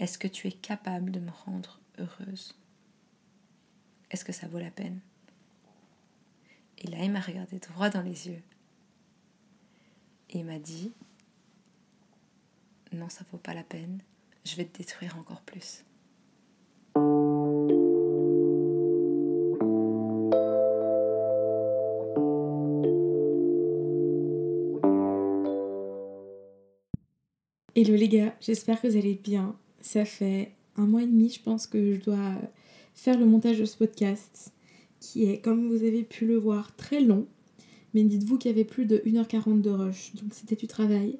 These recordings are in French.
est-ce que tu es capable de me rendre heureuse? Est-ce que ça vaut la peine? Et là, il m'a regardé droit dans les yeux. Et il m'a dit, non, ça vaut pas la peine, je vais te détruire encore plus. Hello les gars, j'espère que vous allez bien. Ça fait un mois et demi, je pense que je dois faire le montage de ce podcast, qui est, comme vous avez pu le voir, très long. Mais dites-vous qu'il y avait plus de 1h40 de rush, donc c'était du travail.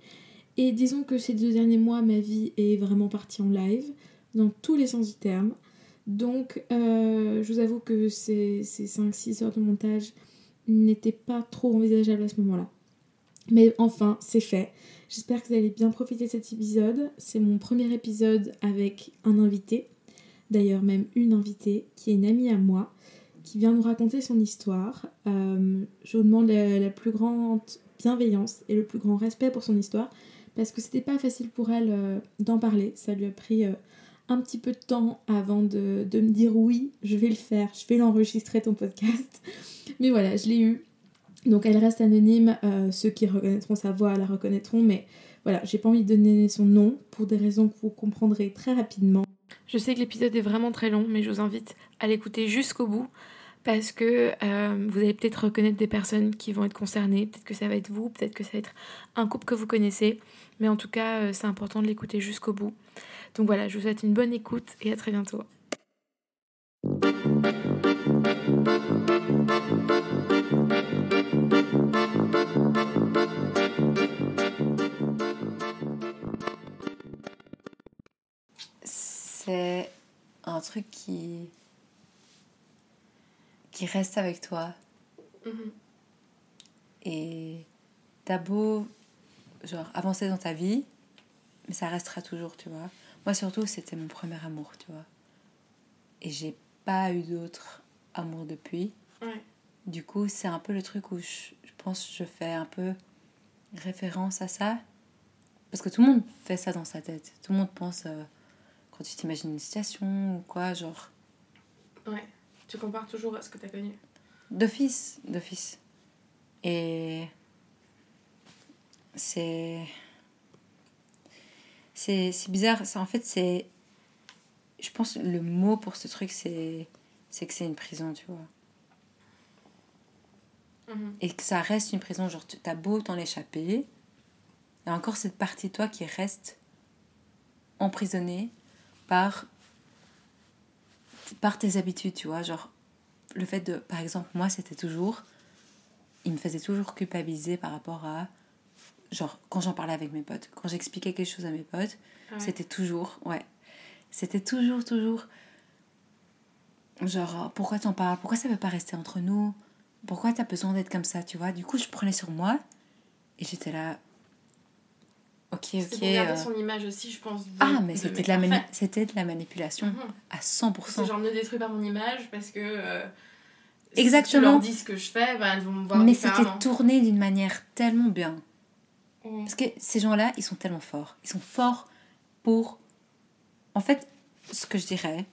Et disons que ces deux derniers mois, ma vie est vraiment partie en live, dans tous les sens du terme. Donc, euh, je vous avoue que ces, ces 5-6 heures de montage n'étaient pas trop envisageables à ce moment-là. Mais enfin, c'est fait. J'espère que vous allez bien profiter de cet épisode. C'est mon premier épisode avec un invité, d'ailleurs même une invitée, qui est une amie à moi, qui vient nous raconter son histoire. Euh, je vous demande la, plus grande bienveillance et le plus grand respect pour son histoire, parce que c'était pas facile pour elle euh, d'en parler. Ça lui a pris euh, un petit peu de temps avant de, de me dire oui, je vais le faire, je vais l'enregistrer ton podcast. Mais voilà, je l'ai eu donc elle reste anonyme, euh, ceux qui reconnaîtront sa voix la reconnaîtront, mais voilà, j'ai pas envie de donner son nom pour des raisons que vous comprendrez très rapidement. Je sais que l'épisode est vraiment très long, mais je vous invite à l'écouter jusqu'au bout parce que euh, vous allez peut-être reconnaître des personnes qui vont être concernées, peut-être que ça va être vous, peut-être que ça va être un couple que vous connaissez, mais en tout cas euh, c'est important de l'écouter jusqu'au bout. Donc voilà, je vous souhaite une bonne écoute et à très bientôt. C'est un truc qui qui reste avec toi. Mhm. et t'as beau genre avancer dans ta vie mais ça restera toujours tu vois. Moi surtout c'était mon premier amour tu vois. Et j'ai pas eu d'autre amour depuis. Ouais. du coup c'est un peu le truc où je, je pense que je fais un peu référence à ça. Parce que tout le monde fait ça dans sa tête. Tout le monde pense euh, quand tu t'imagines une situation ou quoi genre Ouais. Tu compares toujours à ce que t'as connu. D'office, d'office. Et c'est c'est c'est bizarre. Ça, en fait, c'est je pense que le mot pour ce truc, c'est c'est que c'est une prison, tu vois. Mhm. Et que ça reste une prison. Genre, t'as beau t'en échapper, il y a encore cette partie de toi qui reste emprisonnée par par tes habitudes, tu vois. Genre, le fait de, par exemple, moi, c'était toujours, il me faisait toujours culpabiliser par rapport à, genre, quand j'en parlais avec mes potes, quand j'expliquais quelque chose à mes potes, Ah ouais. c'était toujours, ouais, c'était toujours, toujours, genre, pourquoi t'en parles? Pourquoi ça veut pas rester entre nous? Pourquoi t'as besoin d'être comme ça, tu vois Du coup, je prenais sur moi et j'étais là, ok, C'est ok. pour garder euh, son image aussi, je pense. de- Ah, mais c'était de, la mani- parfait. c'était de la manipulation Mhm. à 100%. C'est genre ne détruis pas mon image parce que. euh, Si Exactement. tu leur dis ce que je fais, bah, elles vont me voir Mais c'était tourné d'une manière tellement bien. Mhm. Parce que ces gens-là, ils sont tellement forts. Ils sont forts pour... En fait, ce que je dirais,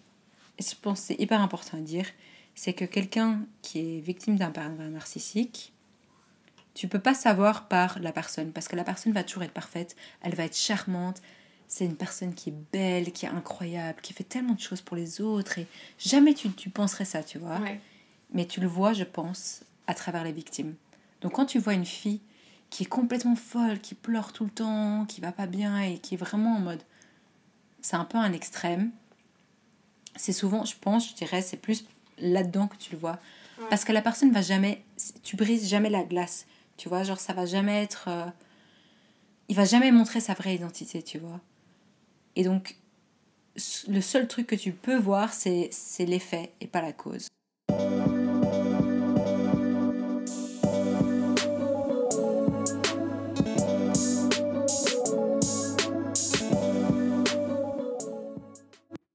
et je pense que c'est hyper important à dire, c'est que quelqu'un qui est victime d'un pervers narcissique, tu peux pas savoir par la personne, parce que la personne va toujours être parfaite, elle va être charmante, c'est une personne qui est belle, qui est incroyable, qui fait tellement de choses pour les autres, et jamais tu, tu penserais ça, tu vois. Ouais. Mais tu le vois, je pense, à travers les victimes. Donc quand tu vois une fille qui est complètement folle, qui pleure tout le temps, qui va pas bien et qui est vraiment en mode... C'est un peu un extrême. C'est souvent, je pense, je dirais, c'est plus là-dedans que tu le vois. Ouais. Parce que la personne va jamais... Tu brises jamais la glace. Tu vois, genre ça va jamais être... euh, Il va jamais montrer sa vraie identité, tu vois. Et donc, le seul truc que tu peux voir, c'est c'est l'effet et pas la cause.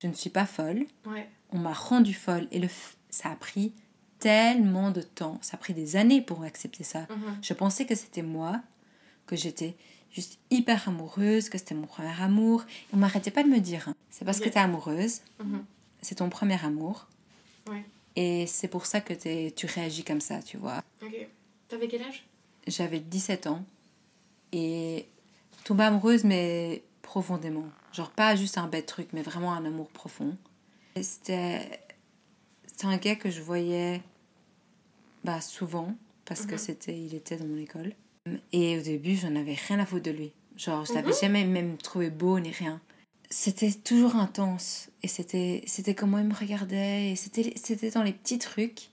Je ne suis pas folle. Ouais. On m'a rendue folle et le f- ça a pris tellement de temps. Ça a pris des années pour accepter ça. Mhm. Je pensais que c'était moi, que j'étais juste hyper amoureuse, que c'était mon premier amour. On m'arrêtait pas de me dire, hein, c'est parce que tu es amoureuse, Mhm. c'est ton premier amour. Ouais. Et c'est pour ça que tu réagis comme ça, tu vois. Ok. T'avais quel âge? J'avais 17 ans et tombée amoureuse, mais profondément. Genre pas juste un bête truc, mais vraiment un amour profond. C'était un gars que je voyais bah, souvent parce que Mhm. c'était il était dans mon école. Et au début, j'en avais rien à foutre de lui. Genre, je l'avais Mhm. jamais même trouvé beau ni rien. C'était toujours intense et c'était c'était comment il me regardait et c'était c'était dans les petits trucs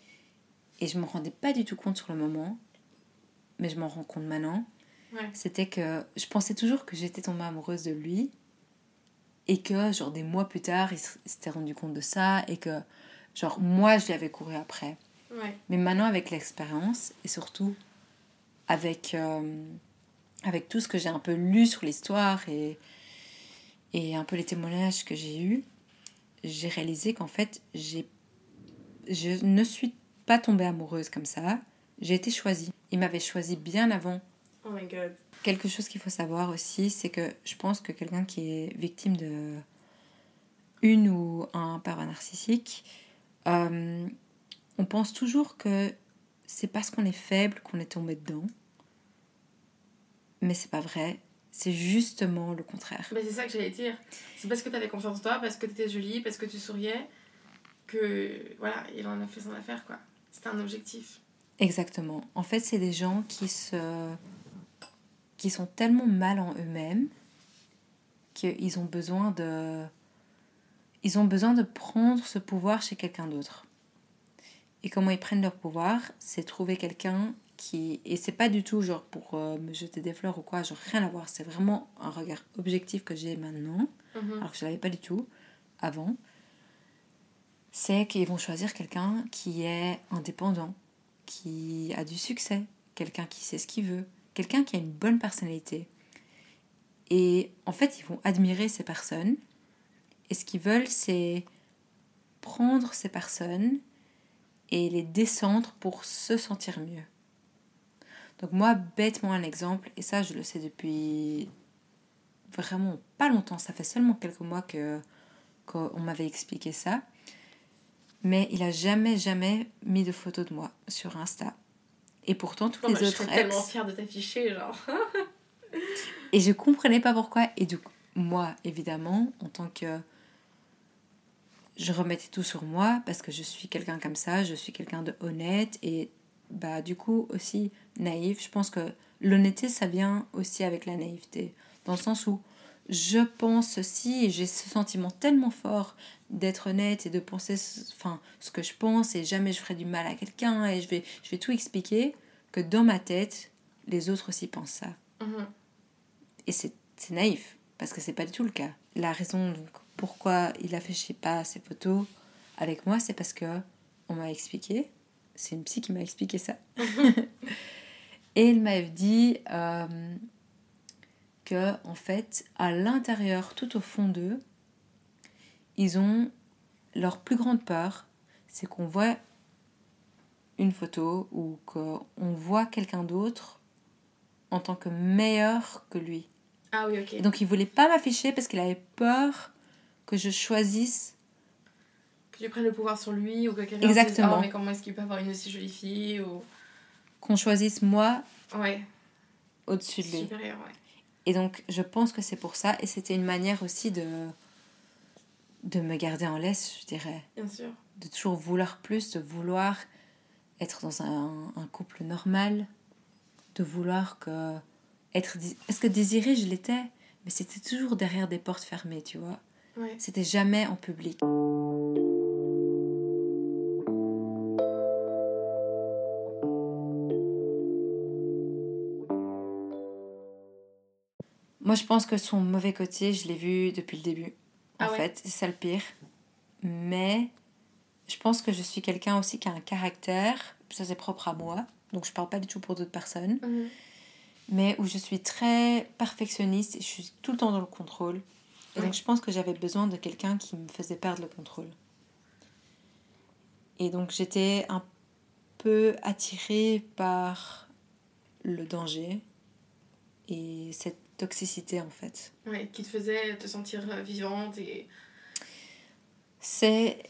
et je me rendais pas du tout compte sur le moment mais je m'en rends compte maintenant, Ouais. c'était que je pensais toujours que j'étais tombée amoureuse de lui et que, genre, des mois plus tard, il s'était rendu compte de ça et que, genre, moi, je lui avais couru après. Ouais. Mais maintenant, avec l'expérience et surtout avec, euh, avec tout ce que j'ai un peu lu sur l'histoire et, et un peu les témoignages que j'ai eus, j'ai réalisé qu'en fait, j'ai, je ne suis pas tombée amoureuse comme ça. J'ai été choisie. Il m'avait choisi bien avant. Oh my god. Quelque chose qu'il faut savoir aussi, c'est que je pense que quelqu'un qui est victime de une ou un pervers narcissique, euh, on pense toujours que c'est parce qu'on est faible qu'on est tombé dedans. Mais c'est pas vrai. C'est justement le contraire. Bah, c'est ça que j'allais dire. C'est parce que t'avais confiance en toi, parce que t'étais jolie, parce que tu souriais, que voilà, il en a fait son affaire quoi. C'était un objectif. Exactement. En fait, c'est des gens qui se qui sont tellement mal en eux-mêmes qu'ils ont besoin de ils ont besoin de prendre ce pouvoir chez quelqu'un d'autre. Et comment ils prennent leur pouvoir, c'est trouver quelqu'un qui et c'est pas du tout genre pour euh, me jeter des fleurs ou quoi, genre rien à voir, c'est vraiment un regard objectif que j'ai maintenant Mhm. alors que je l'avais pas du tout avant, c'est qu'ils vont choisir quelqu'un qui est indépendant, qui a du succès, quelqu'un qui sait ce qu'il veut, quelqu'un qui a une bonne personnalité. Et en fait, ils vont admirer ces personnes. Et ce qu'ils veulent, c'est prendre ces personnes et les descendre pour se sentir mieux. Donc moi, bêtement un exemple, et ça je le sais depuis vraiment pas longtemps, ça fait seulement quelques mois que qu'on m'avait expliqué ça. Mais il a jamais, jamais mis de photos de moi sur Insta. Et pourtant, tous Non, les bah, je autres tellement ex. fière de t'afficher, genre. Et je comprenais pas pourquoi. Et du coup, moi, évidemment, en tant que. Je remettais tout sur moi parce que je suis quelqu'un comme ça, je suis quelqu'un de honnête et bah du coup aussi naïf. Je pense que l'honnêteté, ça vient aussi avec la naïveté. Dans le sens où je pense ceci et j'ai ce sentiment tellement fort d'être honnête et de penser ce- enfin, ce que je pense et jamais je ferai du mal à quelqu'un et je vais, je vais tout expliquer que dans ma tête, les autres aussi pensent ça. Mhm. Et c'est c'est naïf, parce que c'est pas du tout le cas. La raison donc, pourquoi il affichait pas ses photos avec moi, c'est parce que on m'a expliqué, c'est une psy qui m'a expliqué ça. Et il m'a dit euh, que, en fait, à l'intérieur, tout au fond d'eux, ils ont leur plus grande peur, c'est qu'on voit une photo ou qu'on voit quelqu'un d'autre en tant que meilleur que lui. Ah oui, ok. Et donc il voulait pas m'afficher parce qu'il avait peur que je choisisse. Que tu prennes le pouvoir sur lui ou que quelqu'un Exactement. se dise, oh, mais comment est-ce qu'il peut avoir une aussi jolie fille ou... qu'on choisisse moi Ouais, au-dessus de lui. supérieur, ouais. Et donc je pense que c'est pour ça et c'était une manière aussi de de me garder en laisse, je dirais, Bien sûr. de toujours vouloir plus, de vouloir être dans un, un couple normal, de vouloir que être parce que désirée je l'étais, mais c'était toujours derrière des portes fermées, tu vois. Ouais. C'était jamais en public. Moi, je pense que son mauvais côté, je l'ai vu depuis le début. En Ah ouais fait, c'est ça le pire. Mais je pense que je suis quelqu'un aussi qui a un caractère, ça c'est propre à moi, donc je parle pas du tout pour d'autres personnes, Mhm. mais où je suis très perfectionniste et je suis tout le temps dans le contrôle. Et Ouais. donc je pense que j'avais besoin de quelqu'un qui me faisait perdre le contrôle. Et donc j'étais un peu attirée par le danger et cette toxicité en fait. Ouais, qui te faisait te sentir euh, vivante et. C'est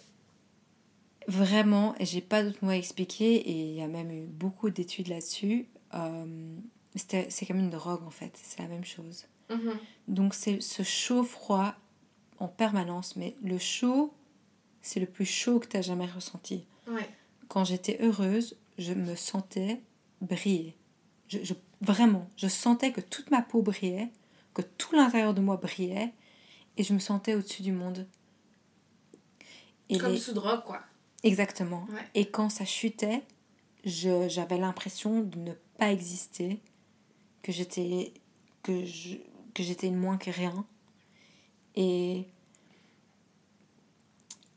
vraiment, et j'ai pas d'autre mot à expliquer, et il y a même eu beaucoup d'études là-dessus. euh, c'est comme une drogue en fait, c'est la même chose. Mhm. Donc c'est ce chaud-froid en permanence, mais le chaud, c'est le plus chaud que tu as jamais ressenti. Ouais. Quand j'étais heureuse, je me sentais briller. Je, je- vraiment, je sentais que toute ma peau brillait, que tout l'intérieur de moi brillait, et je me sentais au-dessus du monde. Et Comme les- sous drogue, quoi. Exactement. Ouais. Et quand ça chutait, je- j'avais l'impression de ne pas exister, que j'étais que je- que j'étais une moins que rien. Et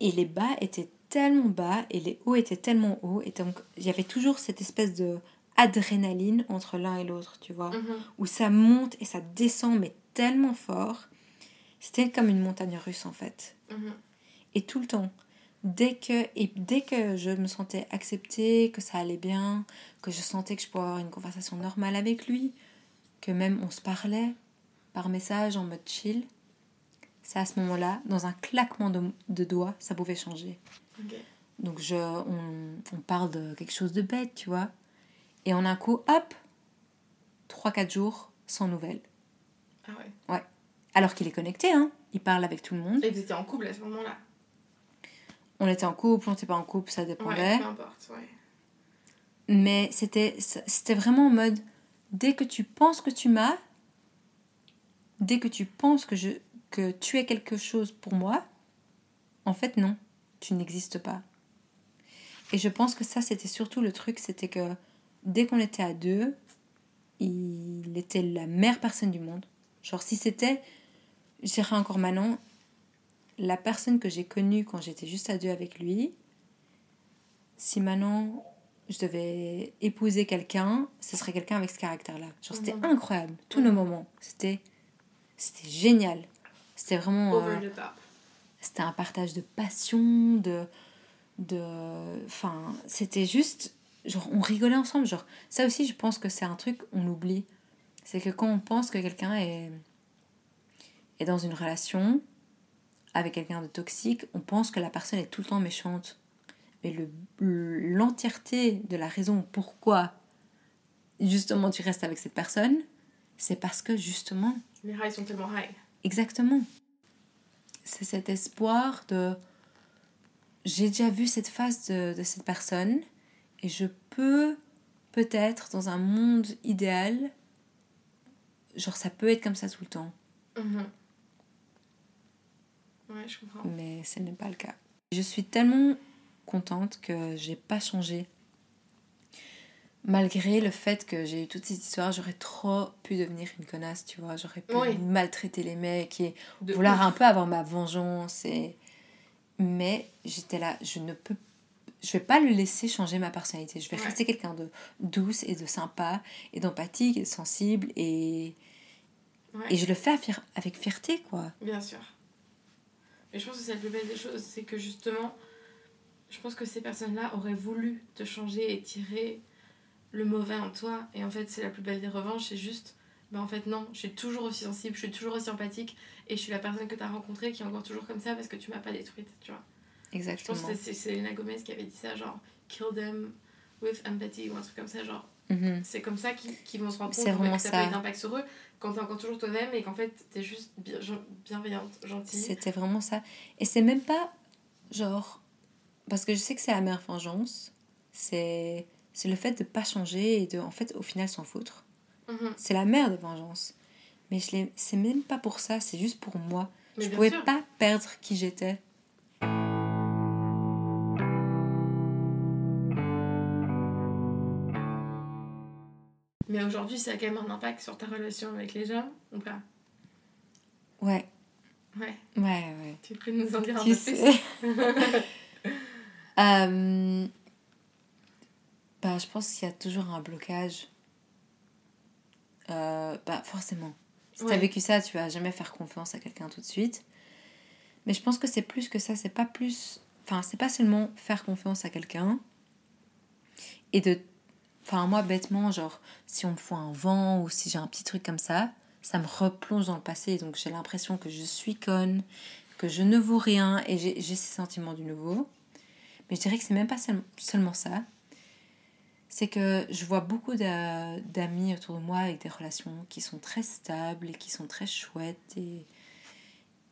et les bas étaient tellement bas et les hauts étaient tellement hauts et donc il y avait toujours cette espèce de adrénaline entre l'un et l'autre, tu vois, Mhm. où ça monte et ça descend mais tellement fort. C'était comme une montagne russe en fait Mhm. et tout le temps. Dès que, et dès que je me sentais acceptée, que ça allait bien, que je sentais que je pouvais avoir une conversation normale avec lui, que même on se parlait par message en mode chill, c'est à ce moment-là, dans un claquement de, de doigts, ça pouvait changer. Donc je, on, on parle de quelque chose de bête, tu vois. Et en un coup, hop, 3-4 jours sans nouvelles. Ah ouais. Alors qu'il est connecté, hein. Il parle avec tout le monde. Et vous étiez en couple à ce moment-là? On était en couple, on n'était pas en couple, ça Ouais, dépendait. peu importe, ouais. Mais c'était c'était vraiment en mode dès que tu penses que tu m'as, dès que tu penses que, je, que tu es quelque chose pour moi, en fait non, tu n'existes pas. Et je pense que ça c'était surtout le truc, c'était que dès qu'on était à deux, il était la meilleure personne du monde. Genre si c'était, je dirais encore maintenant, la personne que j'ai connue quand j'étais juste à deux avec lui, si maintenant je devais épouser quelqu'un, ce serait quelqu'un avec ce caractère-là. Genre, c'était Mhm. incroyable. Tous nos moments, c'était, c'était génial. C'était vraiment, euh, Over the top. c'était un partage de passion, de, de, enfin, c'était juste, genre, on rigolait ensemble. Genre, ça aussi, je pense que c'est un truc on oublie. C'est que quand on pense que quelqu'un est, est dans une relation avec quelqu'un de toxique, on pense que la personne est tout le temps méchante. Mais le, l'entièreté de la raison pourquoi justement tu restes avec cette personne, c'est parce que justement, Les rails sont tellement high. exactement, c'est cet espoir de j'ai déjà vu cette face de, de cette personne et je peux peut-être dans un monde idéal, genre ça peut être comme ça tout le temps, Mhm. Ouais, je comprends. mais ce n'est pas le cas. Je suis tellement contente que j'ai pas changé. Malgré le fait que j'ai eu toute cette histoire, j'aurais trop pu devenir une connasse, tu vois. J'aurais pu Oui. maltraiter les mecs et De vouloir ouf. un peu avoir ma vengeance. Et... Mais j'étais là, je ne peux je vais pas le laisser changer ma personnalité. Je vais Ouais. rester quelqu'un de douce et de sympa et d'empathique et sensible et, Ouais. et je le fais avec fierté, quoi. Bien sûr. Mais je pense que c'est la plus belle des choses, c'est que justement, je pense que ces personnes-là auraient voulu te changer et tirer le mauvais en toi. Et en fait, c'est la plus belle des revanches, c'est juste, ben en fait, non, je suis toujours aussi sensible, je suis toujours aussi empathique, et je suis la personne que tu as rencontrée qui est encore toujours comme ça parce que tu m'as pas détruite, tu vois. Je pense Exactement. que c'est Selena Gomez qui avait dit ça, genre, kill them with empathy, ou un truc comme ça, genre, Mhm. c'est comme ça qu'ils qu'ils vont se rendre compte vraiment que ça, ça. peut être d'impact sur eux quand t'es encore toujours toi-même et qu'en fait t'es juste bien- bienveillante, gentille. C'était vraiment ça. Et c'est même pas genre. Parce que je sais que c'est meilleure vengeance. C'est c'est le fait de pas changer et de, en fait, au final, s'en foutre. Mhm. C'est la mère des vengeances. Mais je c'est même pas pour ça, c'est juste pour moi. Mais je pouvais sûr. pas perdre qui j'étais. Mais aujourd'hui, ça a quand même un impact sur ta relation avec les gens ou pas? Ouais, Ouais. ouais, ouais. Tu peux nous en dire un Tu peu sais. plus Euh, bah, je pense qu'il y a toujours un blocage. Euh, bah, forcément. Si t'as Ouais. vécu ça, tu vas jamais faire confiance à quelqu'un tout de suite. Mais je pense que c'est plus que ça. C'est pas plus. Enfin, c'est pas seulement faire confiance à quelqu'un et de. Enfin, moi, bêtement, genre, si on me fout un vent ou si j'ai un petit truc comme ça, ça me replonge dans le passé. Donc j'ai l'impression que je suis conne, que je ne vaux rien et j'ai ces sentiments du nouveau. Mais je dirais que c'est même pas seulement ça. C'est que je vois beaucoup d'amis autour de moi avec des relations qui sont très stables et qui sont très chouettes. Et,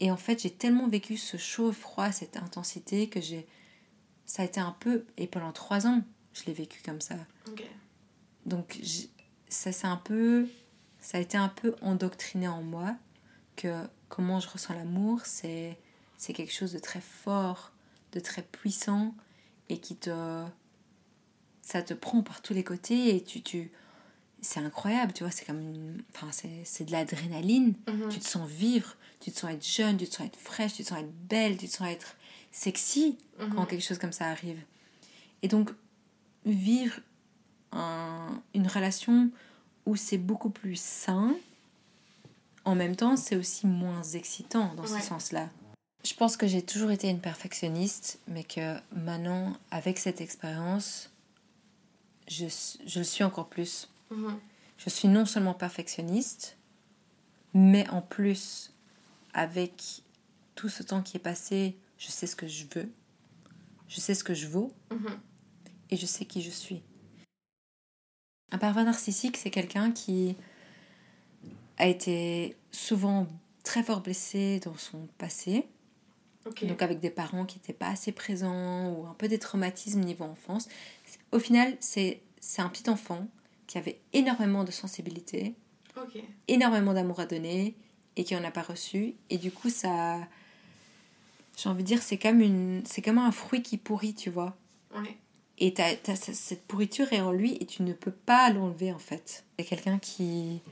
et en fait, j'ai tellement vécu ce chaud, froid, cette intensité que j'ai. Ça a été un peu. Et pendant trois ans, je l'ai vécu comme ça. Donc, ça, c'est un peu. Ça a été un peu endoctriné en moi que comment je ressens l'amour, c'est c'est quelque chose de très fort, de très puissant et qui te ça te prend par tous les côtés et tu tu c'est incroyable, tu vois, c'est comme une enfin c'est de l'adrénaline, Mhm. tu te sens vivre, tu te sens être jeune, tu te sens être fraîche, tu te sens être belle, tu te sens être sexy Mhm. quand quelque chose comme ça arrive. Et donc vivre un- une relation où c'est beaucoup plus sain, en même temps, c'est aussi moins excitant dans Ouais. ce sens-là. Je pense que j'ai toujours été une perfectionniste, mais que maintenant, avec cette expérience, je, je le suis encore plus. Mhm. Je suis non seulement perfectionniste, mais en plus, avec tout ce temps qui est passé, je sais ce que je veux, je sais ce que je vaux, Mhm. et je sais qui je suis. Un pervers narcissique, c'est quelqu'un qui a été souvent très fort blessé dans son passé, donc avec des parents qui n'étaient pas assez présents ou un peu des traumatismes niveau enfance. Au final, c'est un petit enfant qui avait énormément de sensibilité, énormément d'amour à donner et qui en a pas reçu. Et du coup, ça. J'ai envie de dire, c'est comme, une... c'est comme un fruit qui pourrit, tu vois. Ouais. Et ce- cette pourriture est en lui et tu ne peux pas l'enlever en fait. C'est quelqu'un qui,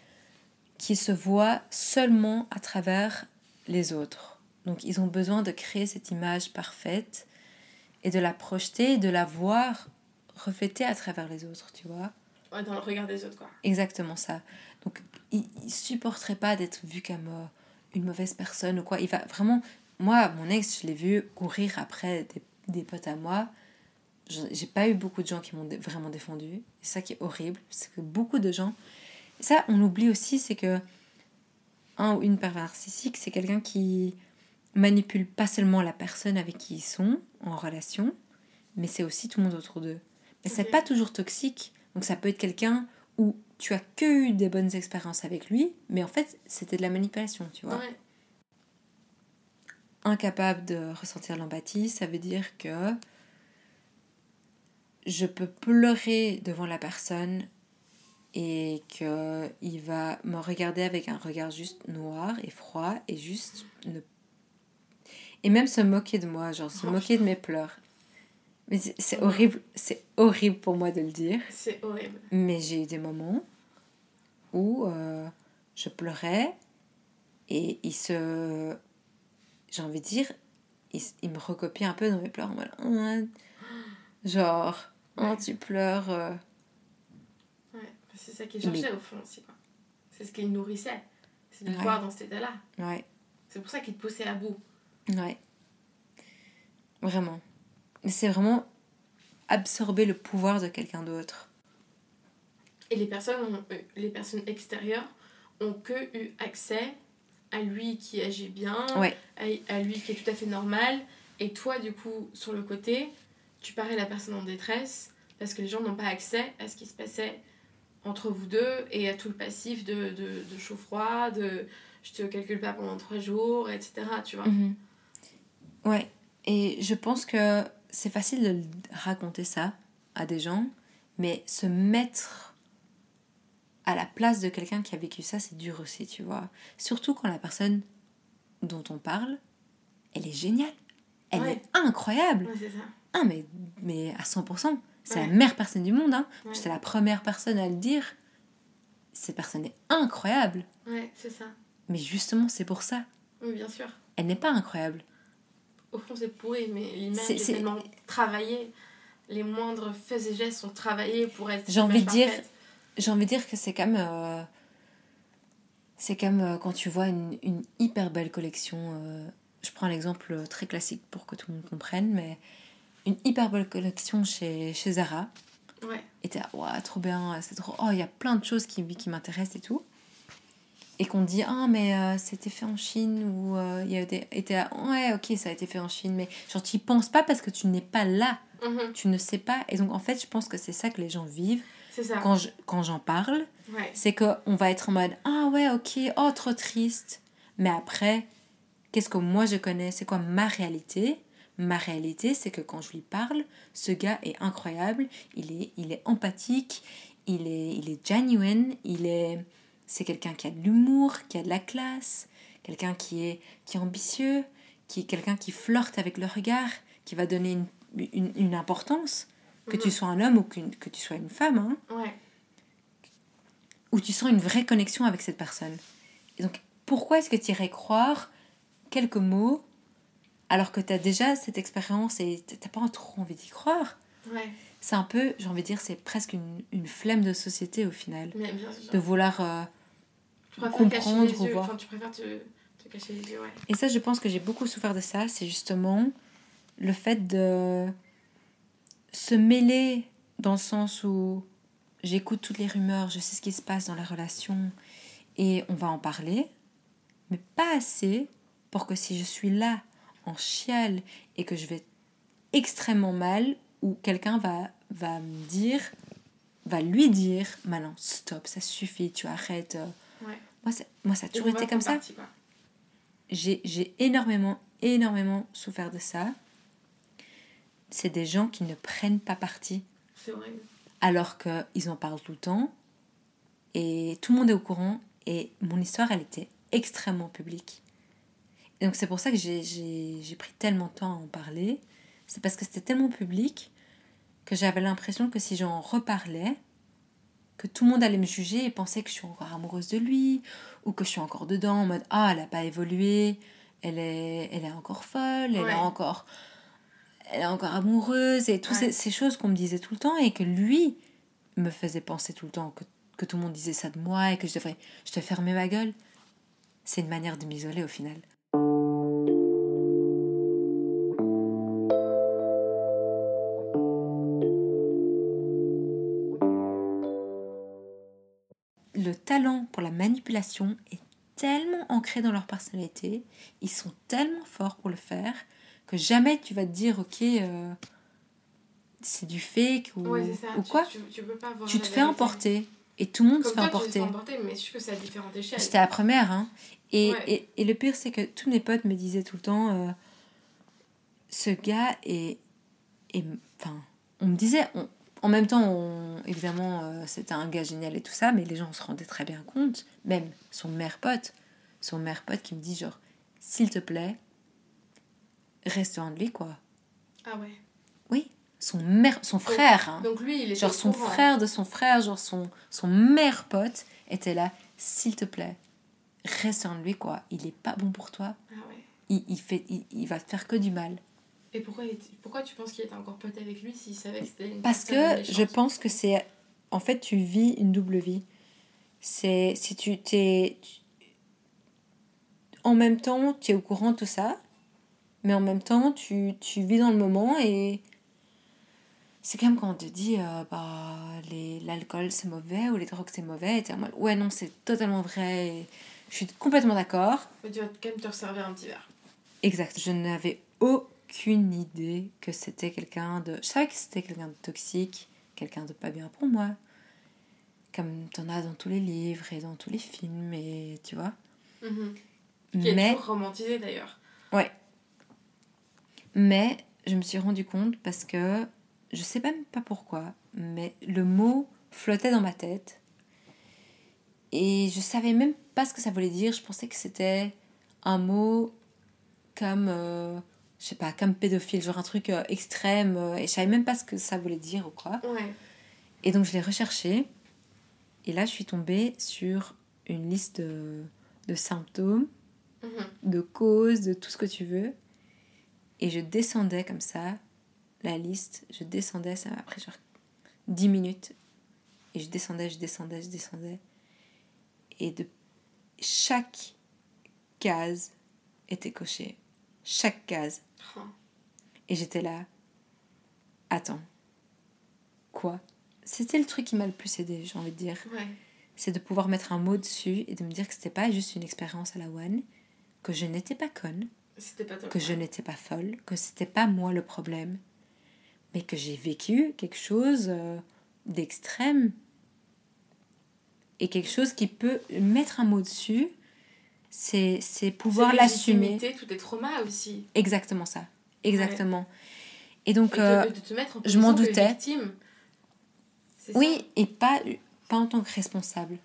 qui se voit seulement à travers les autres. Donc ils ont besoin de créer cette image parfaite et de la projeter, de la voir reflétée à travers les autres, tu vois. Ouais, dans le regard des autres, quoi. Exactement ça. Donc, il, il supporterait pas d'être vu comme euh, une mauvaise personne ou quoi. Il va vraiment. Moi, mon ex, je l'ai vu courir après des, des potes à moi. J'ai pas eu beaucoup de gens qui m'ont dé- vraiment défendu. C'est ça qui est horrible. C'est que beaucoup de gens. Ça, on oublie aussi, c'est que un ou une pervers narcissique, c'est quelqu'un qui manipule pas seulement la personne avec qui ils sont en relation, mais c'est aussi tout le monde autour d'eux. Mais c'est pas toujours toxique. Donc ça peut être quelqu'un où tu as que eu des bonnes expériences avec lui, mais en fait c'était de la manipulation, tu vois. Ouais. Incapable de ressentir l'empathie, ça veut dire que je peux pleurer devant la personne et que il va me regarder avec un regard juste noir et froid et juste ne et même se moquer de moi, genre se Oh, moquer de mes pleurs. Mais c'est- horrible, c'est horrible pour moi de le dire. C'est horrible. Mais j'ai eu des moments où euh, je pleurais et il se. J'ai envie de dire, il, il me recopiait un peu dans mes pleurs. Ah, Genre, oh, tu pleures. euh. Ouais. C'est ça qu'il cherchait au fond aussi. C'est ce qu'il nourrissait. C'est de le Ouais. voir dans cet état-là. Ouais, C'est pour ça qu'il te poussait à bout. ouais. Vraiment. Mais c'est vraiment absorber le pouvoir de quelqu'un d'autre. Et les personnes, ont, euh, les personnes extérieures ont que eu accès à lui qui agit bien, Ouais. à, à lui qui est tout à fait normal. Et toi, du coup, sur le côté, tu parais la personne en détresse parce que les gens n'ont pas accès à ce qui se passait entre vous deux et à tout le passif de, de, de chaud-froid, de je te calcule pas pendant trois jours, etc. Tu vois Mhm. Ouais, et je pense que c'est facile de raconter ça à des gens, mais se mettre à la place de quelqu'un qui a vécu ça, c'est dur aussi, tu vois. Surtout quand la personne dont on parle, elle est géniale. Elle Ouais. est incroyable. Ouais, c'est ça. Ah, mais, mais à 100%. C'est Ouais. la meilleure personne du monde. Hein. J'étais la première personne à le dire. Cette personne est incroyable. Ouais, c'est ça. Mais justement, c'est pour ça. Oui, bien sûr. Elle n'est pas incroyable. Au fond, c'est pourri, mais l'image est, tellement travaillée. Les moindres faits et gestes sont travaillés pour être. J'ai envie de dire-. J'ai envie de dire que c'est comme. euh, c'est comme euh, quand tu vois une, une hyper belle collection. euh, je prends l'exemple très classique pour que tout le monde comprenne, mais une hyper belle collection chez, chez Zara. Ouais. Et t'es Ouah, trop bien, c'est trop. Oh, il y a plein de choses qui, qui m'intéressent et tout. Et qu'on dit ah mais euh, c'était fait en Chine ou euh, il y a était ouais ok ça a été fait en Chine mais genre tu y penses pas parce que tu n'es pas là. Mhm. tu ne sais pas. Et donc en fait je pense que c'est ça que les gens vivent ça. quand je- quand j'en parle. Ouais. c'est que on va être en mode ah ouais ok oh trop triste. Mais après qu'est-ce que moi je connais? C'est quoi ma réalité? Ma réalité c'est que quand je lui parle ce gars est incroyable. Il est il est empathique. Il est il est genuine. Il est c'est quelqu'un qui a de l'humour qui a de la classe quelqu'un qui est qui est ambitieux qui est quelqu'un qui flirte avec le regard qui va donner une, une, une importance que tu Mhm. sois un homme ou que tu sois une femme hein Ouais. où tu sens une vraie connexion avec cette personne. Et donc, pourquoi est-ce que tu irais croire quelques mots alors que tu as déjà cette expérience et tu n'as pas trop envie d'y croire? Ouais. C'est un peu, j'ai envie de dire, c'est presque une, une flemme de société au final. Bien. De vouloir... euh, tu préfères comprendre les ou yeux. voir. Enfin, tu préfères te, te cacher les yeux, ouais. Et ça, je pense que j'ai beaucoup souffert de ça. C'est justement le fait de se mêler dans le sens où j'écoute toutes les rumeurs, je sais ce qui se passe dans la relation et on va en parler, mais pas assez pour que si je suis là en chiale et que je vais extrêmement mal, ou quelqu'un va, va me dire, va lui dire, maintenant stop, ça suffit, tu arrêtes. euh. Ouais. Moi, ça, moi, ça a toujours été comme ça j'ai énormément, énormément souffert de ça. C'est des gens qui ne prennent pas parti C'est horrible. alors qu'ils en parlent tout le temps et tout le monde est au courant et mon histoire elle était extrêmement publique. Et donc c'est pour ça que j'ai pris tellement de temps à en parler. C'est parce que c'était tellement public que j'avais l'impression que si j'en reparlais, que tout le monde allait me juger et penser que je suis encore amoureuse de lui ou que je suis encore dedans en mode ah elle n'a pas évolué, elle est, elle est encore folle, elle Ouais. est encore elle est encore amoureuse et toutes Ouais. ces, ces choses qu'on me disait tout le temps et que lui me faisait penser tout le temps que, que tout le monde disait ça de moi et que je devrais je devrais fermer ma gueule. C'est une manière de m'isoler au final. Manipulation est tellement ancré dans leur personnalité, ils sont tellement forts pour le faire que jamais tu vas te dire ok euh, c'est du fake ou, Ouais, c'est ça. ou Tu- quoi. Tu, tu peux pas voir. Tu la te fais emporter et tout le monde Comme se fait toi, tu te fais emporter. emporter, mais je que c'est à différentes échelles. J'étais la première, hein. Et, Ouais. et, et le pire, c'est que tous mes potes me disaient tout le temps euh, ce gars est. est- Enfin, on me disait. on- en même temps, on- évidemment, euh, c'était un gars génial et tout ça, mais les gens se rendaient très bien compte. Même son mère pote. Son mère pote qui me dit genre, s'il te plaît, reste de lui, quoi. Ah ouais. Oui, son, mère, son frère, hein. Donc lui, il est Genre son frère de son frère, genre son, son mère pote était là, s'il te plaît, reste en lui quoi, il est pas bon pour toi, Ah ouais. il, il fait, il, il va te faire que du mal. Et pourquoi, tu penses qu'il était encore pote avec lui s'il savait que c'était une Parce que je pense que c'est, en fait tu vis une double vie. C'est, si tu t'es, en même temps tu es au courant de tout ça, mais en même temps tu, tu vis dans le moment et c'est comme quand on te dit euh, bah, l'alcool c'est mauvais ou les drogues c'est mauvais et t'es en mode ouais non c'est totalement vrai et je suis complètement d'accord Mais tu vas quand même te resservir un petit verre. exact je n'avais aucune idée que c'était quelqu'un de je savais que c'était quelqu'un de toxique quelqu'un de pas bien pour moi comme t'en as dans tous les livres et dans tous les films et tu vois Mhm. Qui est toujours romantisé d'ailleurs. Mais je me suis rendu compte parce que je sais même pas pourquoi, mais le mot flottait dans ma tête et je savais même pas ce que ça voulait dire. Je pensais que c'était un mot comme, euh, je sais pas, comme pédophile, genre un truc euh, extrême euh, et je savais même pas ce que ça voulait dire ou quoi. Ouais. Et donc je l'ai recherché et là je suis tombée sur une liste de, de symptômes Mhm. de causes, de tout ce que tu veux. Et je descendais comme ça, la liste, je descendais, ça m'a pris genre 10 minutes. Et je descendais, je descendais, je descendais. Et de chaque case était cochée. Chaque case. Oh. Et j'étais là. Attends. Quoi? C'était le truc qui m'a le plus aidé, j'ai envie de dire. Ouais. c'est de pouvoir mettre un mot dessus et de me dire que c'était pas juste une expérience à la one, que je n'étais pas conne, pas que je n'étais pas folle, que c'était pas moi le problème, mais que j'ai vécu quelque chose euh, d'extrême et quelque chose qui peut mettre un mot dessus, c'est c'est pouvoir l'assumer. légitimité, Tout est trauma aussi. Exactement ça, exactement. Et donc Et euh, de, de te mettre en je m'en doutais. victime. Oui et pas pas en tant que responsable.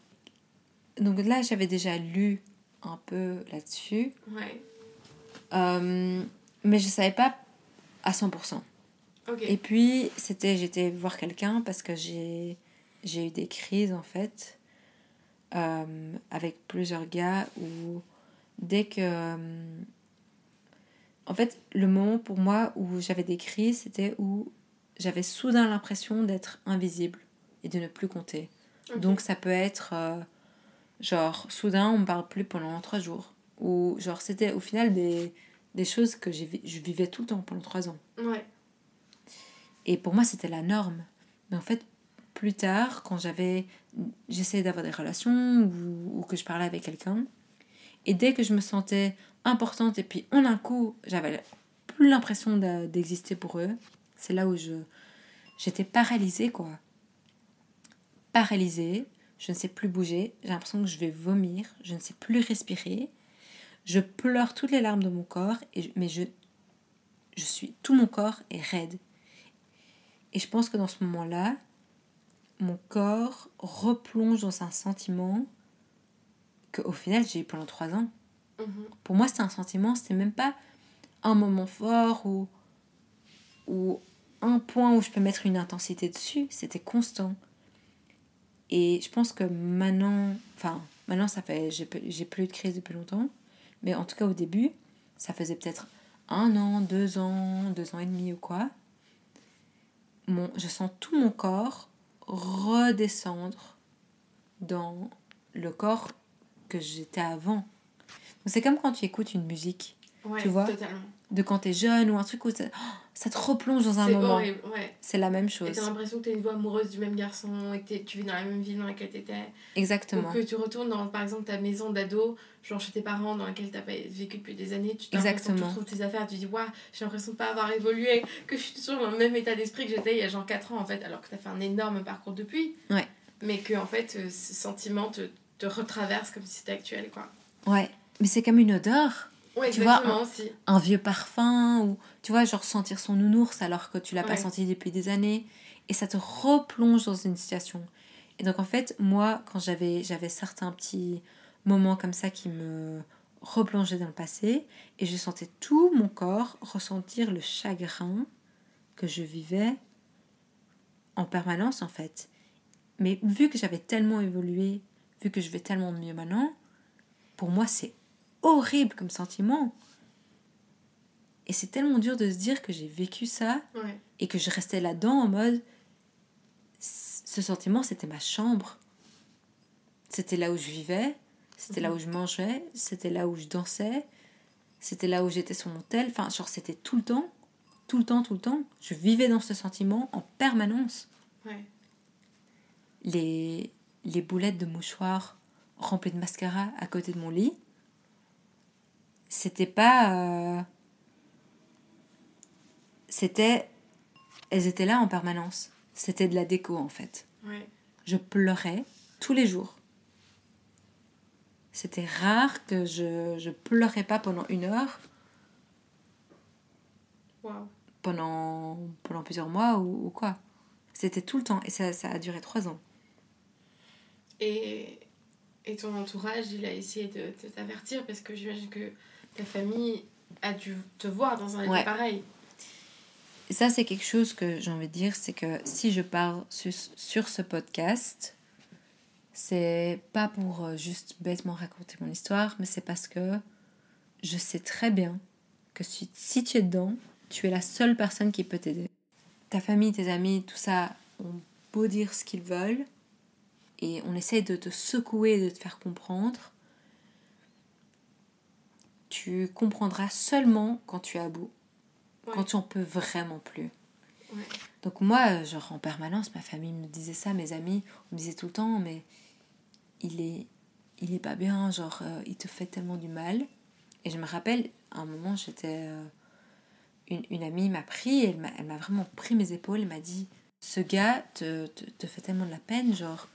Donc là j'avais déjà lu un peu là-dessus. Ouais. Euh, mais je savais pas à 100%. Ok. Et puis, c'était, j'étais voir quelqu'un parce que j'ai, j'ai eu des crises en fait euh, avec plusieurs gars où dès que. euh, en fait, le moment pour moi où j'avais des crises, c'était où j'avais soudain l'impression d'être invisible et de ne plus compter. Donc ça peut être euh, genre soudain on me parle plus pendant trois jours. Ou genre c'était au final des, des choses que je vivais tout le temps pendant trois ans. Ouais. Et pour moi, c'était la norme. Mais en fait, plus tard, quand j'avais. J'essayais d'avoir des relations ou, que je parlais avec quelqu'un, et dès que je me sentais importante, et puis en un coup, j'avais plus l'impression de- d'exister pour eux, c'est là où je. J'étais paralysée, quoi. Paralysée, je ne sais plus bouger, j'ai l'impression que je vais vomir, je ne sais plus respirer, je pleure toutes les larmes de mon corps, et, mais je, je suis. Tout mon corps est raide. Et je pense que dans ce moment-là, mon corps replonge dans un sentiment qu'au final j'ai eu pendant trois ans. Mhm. Pour moi, c'était un sentiment, c'était même pas un moment fort ou, ou un point où je peux mettre une intensité dessus, c'était constant. Et je pense que maintenant, enfin, maintenant ça fait, j'ai plus eu de crise depuis longtemps, mais en tout cas au début, ça faisait peut-être un an, deux ans, deux ans et demi ou quoi. Mon, je sens tout mon corps redescendre dans le corps que j'étais avant. C'est comme quand tu écoutes une musique, Ouais, Tu vois totalement. de quand t'es jeune ou un truc où ça, oh, ça te replonge dans un moment. horrible, ouais. C'est la même Et chose. t'as l'impression que t'es une voix amoureuse du même garçon et que tu vis dans la même ville dans laquelle t'étais. Exactement. Ou que tu retournes dans, par exemple, ta maison d'ado, genre chez tes parents dans laquelle t'as pas vécu depuis des années, tu que tu Exactement. retrouves tes affaires, tu dis, waouh, j'ai l'impression de pas avoir évolué, que je suis toujours dans le même état d'esprit que j'étais il y a genre 4 ans en fait, alors que t'as fait un énorme parcours depuis. Ouais. Mais que en fait, euh, ce sentiment te, te retraverse comme si c'était actuel, quoi. Ouais. Mais c'est comme une odeur. Ouais, Tu vois, aussi. un vieux parfum ou tu vois genre sentir son nounours alors que tu l'as pas senti depuis des années. Et ça te replonge dans une situation. Et donc en fait moi quand j'avais j'avais certains petits moments comme ça qui me replongeaient dans le passé et je sentais tout mon corps ressentir le chagrin que je vivais en permanence en fait. Mais vu que j'avais tellement évolué vu que je vais tellement mieux maintenant pour moi c'est horrible comme sentiment. Et c'est tellement dur de se dire que j'ai vécu ça Ouais. et que je restais là-dedans en mode ce sentiment c'était ma chambre. C'était là où je vivais c'était là où je mangeais c'était là où je dansais c'était là où j'étais sur mon tel. Enfin genre c'était tout le temps tout le temps tout le temps je vivais dans ce sentiment en permanence. Ouais. les, les boulettes de mouchoirs remplies de mascara à côté de mon lit, c'était pas. euh, C'était. Elles étaient là en permanence. C'était de la déco en fait. Ouais. Je pleurais tous les jours. C'était rare que je, je pleurais pas pendant une heure, Waouh. pendant, pendant plusieurs mois ou, ou quoi. C'était tout le temps et ça, ça a duré trois ans. Et, et ton entourage, il a essayé de, de t'avertir parce que j'imagine que ta famille a dû te voir dans un état pareil. Et ça, c'est quelque chose que j'ai envie de dire, c'est que si je parle sur, sur ce podcast, c'est pas pour euh, juste bêtement raconter mon histoire, mais c'est parce que je sais très bien que si, si tu es dedans, tu es la seule personne qui peut t'aider. Ta famille, tes amis, tout ça ont beau dire ce qu'ils veulent, et on essaie de te secouer, de te faire comprendre. Tu comprendras seulement quand tu es à bout Ouais. quand tu en peux vraiment plus. Ouais. Donc moi, euh, genre en permanence, ma famille me disait ça, mes amis me disaient tout le temps, mais il est, il est pas bien, genre, euh, il te fait tellement du mal. Et je me rappelle, à un moment, j'étais. euh, une, une amie m'a pris, elle m'a elle m'a vraiment pris mes épaules, elle m'a dit Ce gars te, te, te fait tellement de la peine, genre,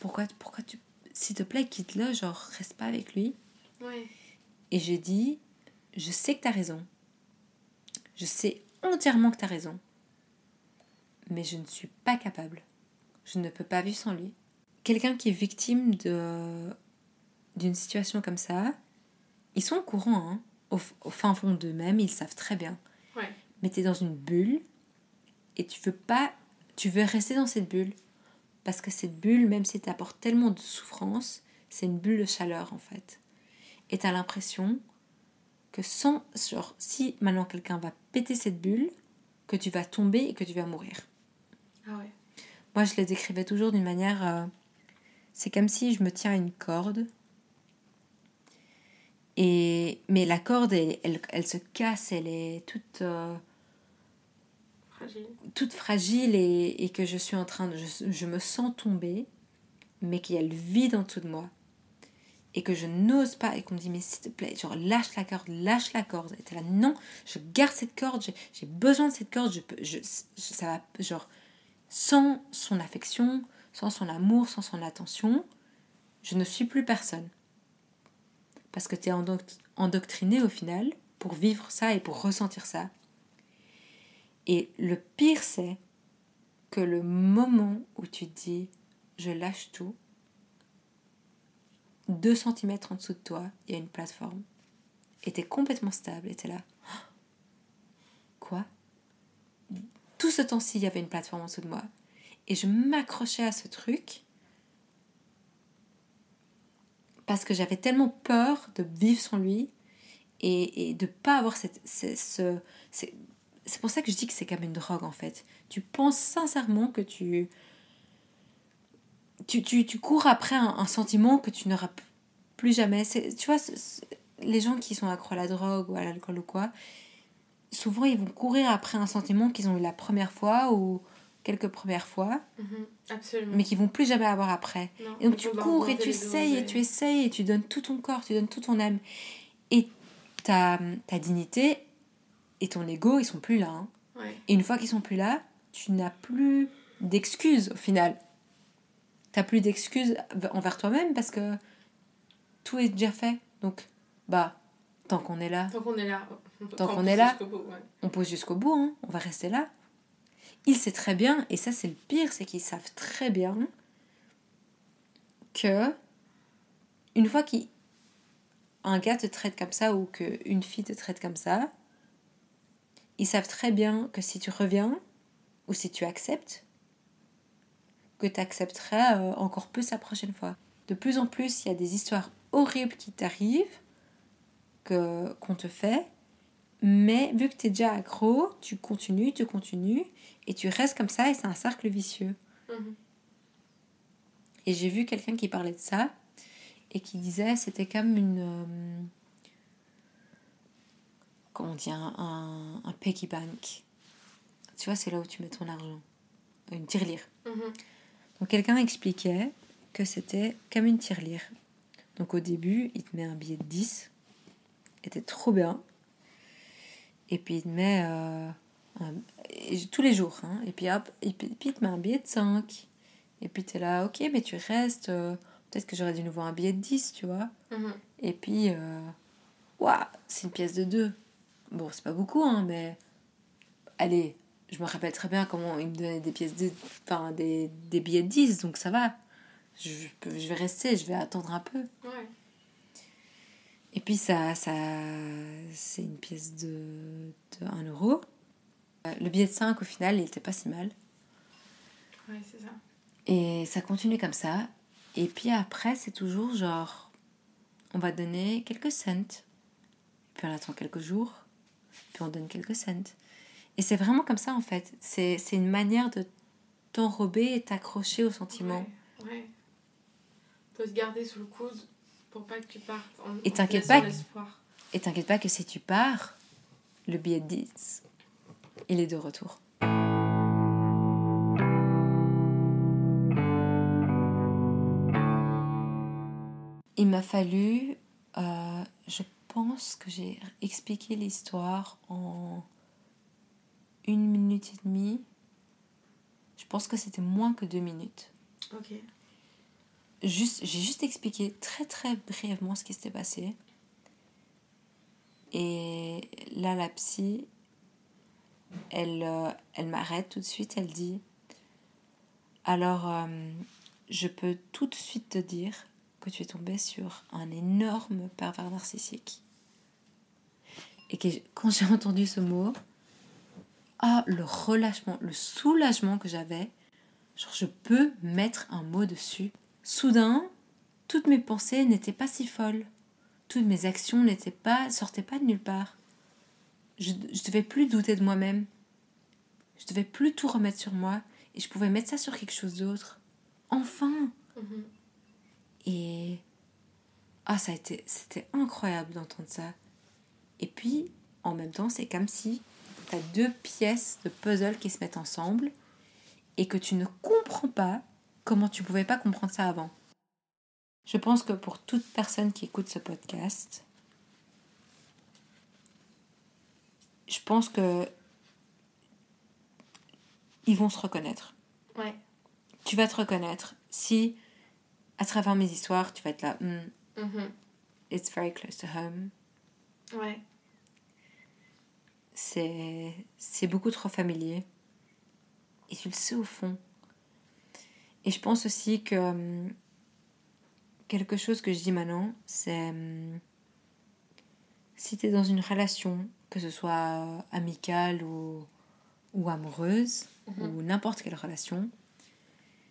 pourquoi, pourquoi tu. S'il te plaît, quitte-le, genre, reste pas avec lui. Ouais. Et j'ai dit Je sais que t'as raison. Je sais entièrement que t'as raison. Mais je ne suis pas capable. Je ne peux pas vivre sans lui. Quelqu'un qui est victime de d'une situation comme ça, ils sont au courant, hein. au, au fin fond d'eux-mêmes, ils savent très bien. Ouais. Mais tu es dans une bulle et tu veux pas, tu veux rester dans cette bulle parce que cette bulle, même si t'apporte tellement de souffrance, c'est une bulle de chaleur en fait. Et t'as l'impression que sans, genre, si maintenant quelqu'un va péter cette bulle, que tu vas tomber et que tu vas mourir. Ah ouais. Moi, je les décrivais toujours d'une manière. euh, c'est comme si je me tiens à une corde. Et, mais la corde, elle, elle, elle se casse, elle est toute, euh, Fragile. toute fragile et, et que je suis en train de. Je, je me sens tomber, mais qu'il y a le vide en dessous de moi. Et que je n'ose pas, et qu'on me dit, mais s'il te plaît, genre lâche la corde, lâche la corde. Et t'es là, non, je garde cette corde, j'ai- besoin de cette corde, je peux, je, ça va, genre, sans son affection, sans son amour, sans son attention, je ne suis plus personne. Parce que tu es endoctriné au final pour vivre ça et pour ressentir ça. Et le pire, c'est que le moment où tu dis je lâche tout, deux centimètres en dessous de toi, il y a une plateforme. Et t'es complètement stable et t'es là. Quoi? Tout ce temps-ci, il y avait une plateforme en dessous de moi. Et je m'accrochais à ce truc parce que j'avais tellement peur de vivre sans lui et, et de pas avoir cette, ce, ce- c'est c'est pour ça que je dis que c'est comme une drogue en fait. Tu penses sincèrement que tu tu, tu, tu cours après un, un sentiment que tu n'auras plus jamais. Tu vois, les gens qui sont accros à la drogue ou à l'alcool ou quoi, souvent ils vont courir après un sentiment qu'ils ont eu la première fois ou quelques premières fois, Mhm. Absolument. mais qu'ils vont plus jamais avoir après. Non, Et donc tu cours et tu essayes et tu essayes et tu donnes tout ton corps, tu donnes tout ton âme. Et ta, ta dignité et ton ego, ils sont plus là. hein. Ouais. Et une fois qu'ils sont plus là, tu n'as plus d'excuses au final. T'as plus d'excuses envers toi-même parce que tout est déjà fait. Donc, bah, tant qu'on est là, Tant qu'on est là. Tant qu'on est là. jusqu'au bout, ouais. on pose jusqu'au bout, hein. on va rester là. Il sait très bien, et ça c'est le pire, c'est qu'ils savent très bien que une fois qu'un gars te traite comme ça ou qu'une fille te traite comme ça, ils savent très bien que si tu reviens ou si tu acceptes, que tu accepteras euh, encore plus la prochaine fois. De plus en plus, il y a des histoires horribles qui t'arrivent, que, qu'on te fait, mais vu que tu es déjà accro, tu continues, tu continues, et tu restes comme ça, et c'est un cercle vicieux. Mhm. Et j'ai vu quelqu'un qui parlait de ça, et qui disait c'était comme une. euh, comment dire un, un piggy bank. Tu vois, c'est là où tu mets ton argent. Une tirelire. Mhm. Donc quelqu'un expliquait que c'était comme une tirelire. Donc au début, il te met un billet de 10, était trop bien. Et puis il te met euh, un- tous les jours. hein. Et puis hop, et puis, il te met un billet de 5. Et puis tu es là, ok, mais tu restes. euh, Peut-être que j'aurais dû nouveau un billet de 10, tu vois. Mhm. Et puis, ouah, c'est une pièce de 2. Bon, c'est pas beaucoup, hein, mais allez, je me rappelle très bien comment ils me donnaient des pièces de. Enfin, des, des billets de 10, donc ça va. Je, je vais rester, je vais attendre un peu. Ouais. Et puis, ça, ça c'est une pièce de, de 1 euro. Euh, Le billet de 5, au final, il était pas si mal. Ouais, c'est ça. Et ça continue comme ça. Et puis après, c'est toujours genre, on va donner quelques cents. Puis on attend quelques jours. Puis on donne quelques cents. Et c'est vraiment comme ça en fait. C'est c'est une manière de t'enrober et t'accrocher au sentiment. Ouais. ouais. Faut se garder sous le coude pour pas que tu partes. En, Et te t'inquiète pas que-. Et t'inquiète pas que si tu pars, le billet de 10, il est de retour. m'a fallu, euh, je pense que j'ai expliqué l'histoire en une minute et demie. Je pense que c'était moins que deux minutes. Ok. Juste, j'ai juste expliqué très très brièvement ce qui s'était passé. Et là, la psy, elle, euh, elle m'arrête tout de suite. Elle dit Alors, euh, je peux tout de suite te dire que tu es tombé sur un énorme pervers narcissique. Et que quand j'ai entendu ce mot, ah, le relâchement, le soulagement que j'avais, genre je peux mettre un mot dessus. Soudain, toutes mes pensées n'étaient pas si folles. Toutes mes actions n'étaient pas, sortaient pas de nulle part. Je ne devais plus douter de moi-même. Je devais plus tout remettre sur moi et je pouvais mettre ça sur quelque chose d'autre. Enfin Mhm. Et ah, ça a été, c'était incroyable d'entendre ça. Et puis, en même temps, c'est comme si tu as deux pièces de puzzle qui se mettent ensemble et que tu ne comprends pas comment tu pouvais pas comprendre ça avant. Je pense que pour toute personne qui écoute ce podcast, je pense que ils vont se reconnaître. Ouais. Tu vas te reconnaître si, à travers mes histoires, tu vas être là, Hmm, Mhm. it's very close to home. Ouais. C'est, c'est beaucoup trop familier. Et tu le sais au fond. Et je pense aussi que hum, quelque chose que je dis maintenant, c'est hum, si tu es dans une relation, que ce soit amicale ou, ou amoureuse, Mhm. ou n'importe quelle relation,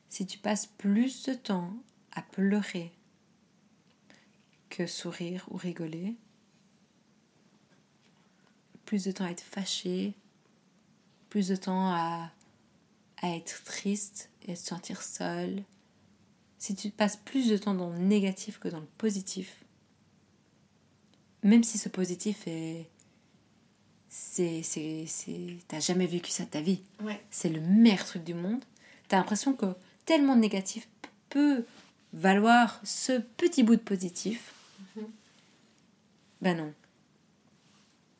si tu passes plus de temps à pleurer que sourire ou rigoler, plus de temps à être fâché, plus de temps à, à être triste et à se sentir seul, si tu passes plus de temps dans le négatif que dans le positif, même si ce positif est. C'est. c'est, c'est T'as jamais vécu ça de ta vie. Ouais. C'est le meilleur truc du monde. T'as l'impression que tellement de négatif peut valoir ce petit bout de positif. Mhm. Ben non.